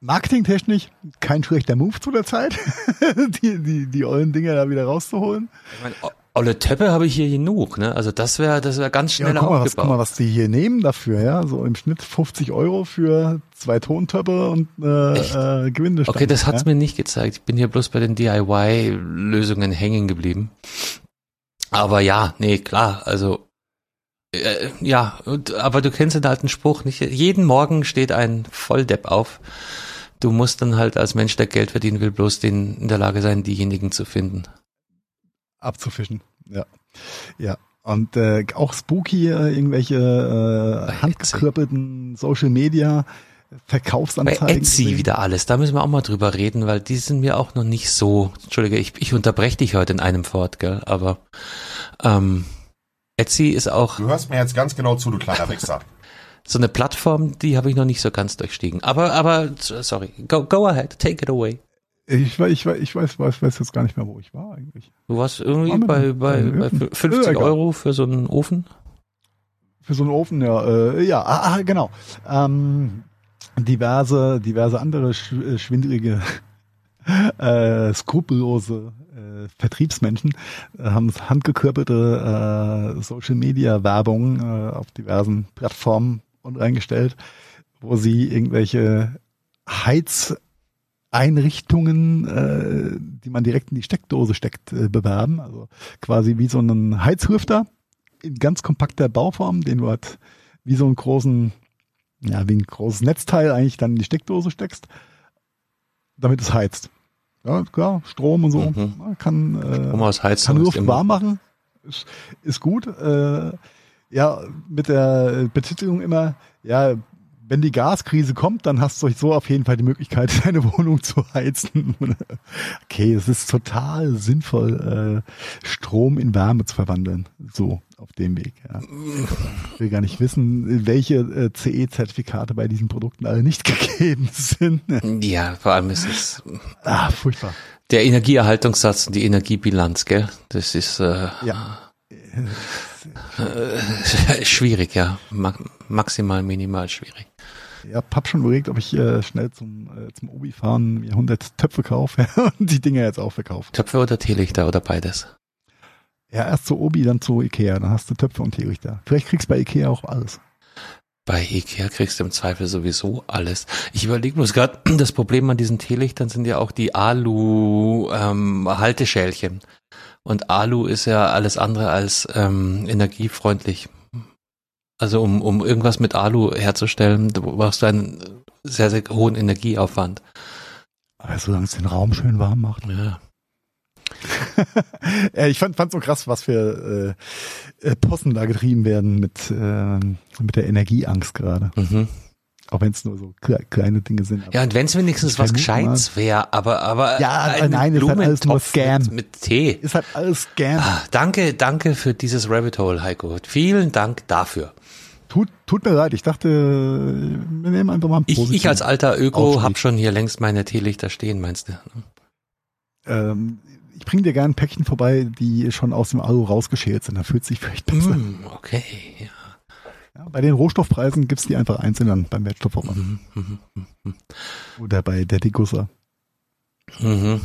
Marketingtechnisch kein schlechter Move zu der Zeit, die, die, die ollen Dinger da wieder rauszuholen. Ich meine, olle Töpfe habe ich hier genug, ne? Also das wäre das wäre ganz Ja, schnell guck mal, was, guck mal, was die hier nehmen dafür, ja. So im Schnitt 50 Euro für zwei Tontöpfe und äh, äh, Gewindestand. Okay, das hat's ja? mir nicht gezeigt. Ich bin hier bloß bei den DIY-Lösungen hängen geblieben. Aber ja, nee, klar, also äh, ja, und, aber du kennst den alten Spruch, nicht jeden Morgen steht ein Volldepp auf. Du musst dann halt als Mensch, der Geld verdienen will, bloß den in der Lage sein, diejenigen zu finden. abzufischen. Ja. Ja. Und äh, auch spooky, äh, irgendwelche äh, Bei handgekrippelten Social Media Bei Verkaufsanzeigen. Etsy gesehen. wieder alles, da müssen wir auch mal drüber reden, weil die sind mir auch noch nicht so, Entschuldige, ich, ich unterbreche dich heute in einem Fort, gell, aber ähm, Etsy ist auch Du hörst mir jetzt ganz genau zu, du kleiner Wichser. so eine Plattform, die habe ich noch nicht so ganz durchstiegen. Aber, aber, sorry, go, go ahead, take it away. Ich, weiß- ich, weiß- ich weiß, weiß, weiß jetzt gar nicht mehr, wo ich war eigentlich. Du warst irgendwie War bei, bei, bei Öfen. 50 Ja, egal. Euro für so einen Ofen? Für so einen Ofen, ja, äh, ja, ah, ah, genau. Ähm, diverse, diverse andere äh, schwindrige, äh, skrupellose äh, Vertriebsmenschen äh, haben handgekörpelte äh, Social Media Werbung äh, auf diversen Plattformen und reingestellt, wo sie irgendwelche Heizeinrichtungen, äh, die man direkt in die Steckdose steckt, äh, bewerben. Also quasi wie so einen Heizhüfter in ganz kompakter Bauform, den du halt wie so einen großen, ja, wie ein großes Netzteil eigentlich dann in die Steckdose steckst, damit es heizt. Ja, klar, Strom und so. Mhm. Kann, äh, kann Luft warm machen. Ist, ist gut. Äh, ja, mit der Betitelung immer, ja, wenn die Gaskrise kommt, dann hast du so auf jeden Fall die Möglichkeit, deine Wohnung zu heizen. okay, es ist total sinnvoll, äh, Strom in Wärme zu verwandeln. So, auf dem Weg. Ja. Ich will gar nicht wissen, welche äh, CE-Zertifikate bei diesen Produkten alle nicht gegeben sind. Ja, vor allem ist es ah, furchtbar. der Energieerhaltungssatz und die Energiebilanz, gell? Das ist äh, Ja. schwierig, ja. Ma maximal, minimal schwierig. Ja, hab schon überlegt, ob ich äh, schnell zum, äh, zum Obi fahren mir 100 Töpfe kaufe und die Dinger jetzt auch verkauft. Töpfe oder Teelichter oder beides? Ja, erst zu Obi, dann zu Ikea, dann hast du Töpfe und Teelichter. Vielleicht kriegst du bei Ikea auch alles. Bei Ikea kriegst du im Zweifel sowieso alles. Ich überlege bloß gerade, das Problem an diesen Teelichtern sind ja auch die Alu-Halteschälchen. Und Alu ist ja alles andere als ähm, energiefreundlich. Also um, um irgendwas mit Alu herzustellen, da brauchst du einen sehr, sehr hohen Energieaufwand. Aber solange es den Raum schön warm macht. Ja. ja, ich fand, fand so krass, was für äh, äh, Posten da getrieben werden mit, äh, mit der Energieangst gerade. Mhm. Auch wenn es nur so kle kleine Dinge sind. Ja, und wenn es wenigstens was Gescheites wäre, aber, aber Ja, ein nein, ist halt alles nur Scam. Mit, mit Tee. Ist halt alles Scam. Ah, danke, danke für dieses Rabbit Hole, Heiko. Vielen Dank dafür. Tut, tut mir leid, ich dachte, wir nehmen einfach mal einen Ich, ich als alter Öko Aufstieg. hab schon hier längst meine Teelichter stehen, meinst du? Ähm, ich bringe dir gerne ein Päckchen vorbei, die schon aus dem Alu rausgeschält sind. Da fühlt sich vielleicht besser. Hm, okay. Ja. Ja, bei den Rohstoffpreisen gibt's die einfach einzeln dann beim Wertstoffverband. Mhm, mhm, mhm, Oder bei der Degusser. mhm.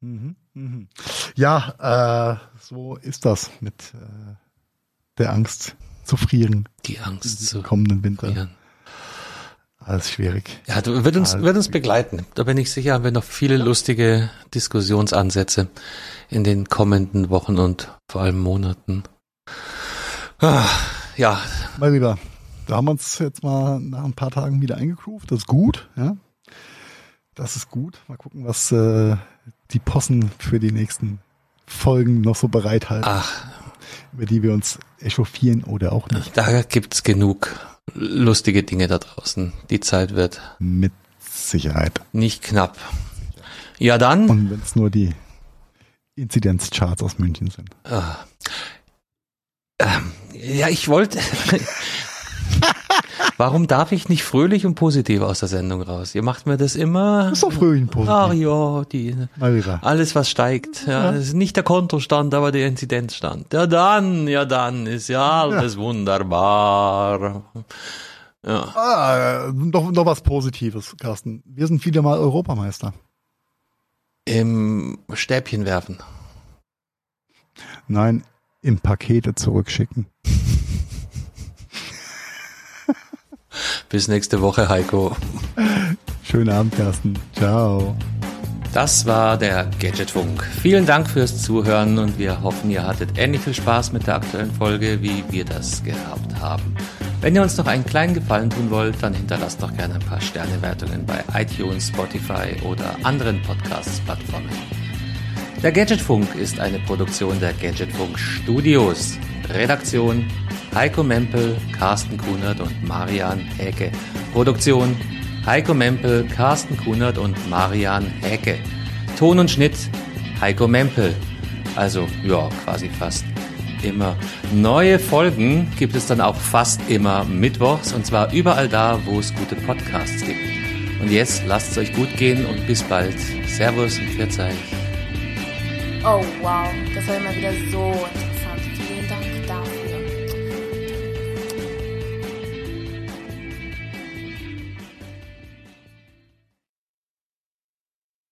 Mhm, mhm. Ja, äh, so ist das mit äh, der Angst zu frieren Die Angst zu kommenden Winter. frieren. Alles schwierig. Ja, du, wird uns, Alles wird uns begleiten. Da bin ich sicher, haben wir noch viele lustige Diskussionsansätze in den kommenden Wochen und vor allem Monaten. Ah, ja, Mal lieber, da haben wir uns jetzt mal nach ein paar Tagen wieder eingegroovt. Das ist gut, ja. Das ist gut. Mal gucken, was äh, die Possen für die nächsten Folgen noch so bereithalten, ach, über die wir uns echauffieren oder auch nicht. da gibt's genug lustige Dinge da draußen. Die Zeit wird Mit Sicherheit. nicht knapp. Ja, dann. Und wenn es nur die Inzidenzcharts aus München sind. Ah. Ähm, ja, ich wollte. Warum darf ich nicht fröhlich und positiv aus der Sendung raus? Ihr macht mir das immer. Ist doch fröhlich und positiv. Ach ja, die, alles was steigt. Ja, das ist nicht der Kontostand, aber der Inzidenzstand. Ja dann, ja dann ist ja alles wunderbar. Ja. Ah, noch, noch was Positives, Carsten. Wir sind wieder mal Europameister. Im Stäbchen werfen. Nein, im Pakete zurückschicken. Bis nächste Woche, Heiko. Schönen Abend, Carsten. Ciao. Das war der Gadgetfunk. Vielen Dank fürs Zuhören und wir hoffen, ihr hattet ähnlich viel Spaß mit der aktuellen Folge, wie wir das gehabt haben. Wenn ihr uns noch einen kleinen Gefallen tun wollt, dann hinterlasst doch gerne ein paar Sternewertungen bei iTunes, Spotify oder anderen Podcast-Plattformen. Der Gadgetfunk ist eine Produktion der Gadgetfunk Studios. Redaktion Heiko Mempel, Carsten Kunert und Marian Häke. Produktion Heiko Mempel, Carsten Kunert und Marian Häke. Ton und Schnitt Heiko Mempel. Also, ja, quasi fast immer. Neue Folgen gibt es dann auch fast immer mittwochs und zwar überall da, wo es gute Podcasts gibt. Und jetzt lasst es euch gut gehen und bis bald. Servus und Pfiat euch. Oh wow, das war immer wieder so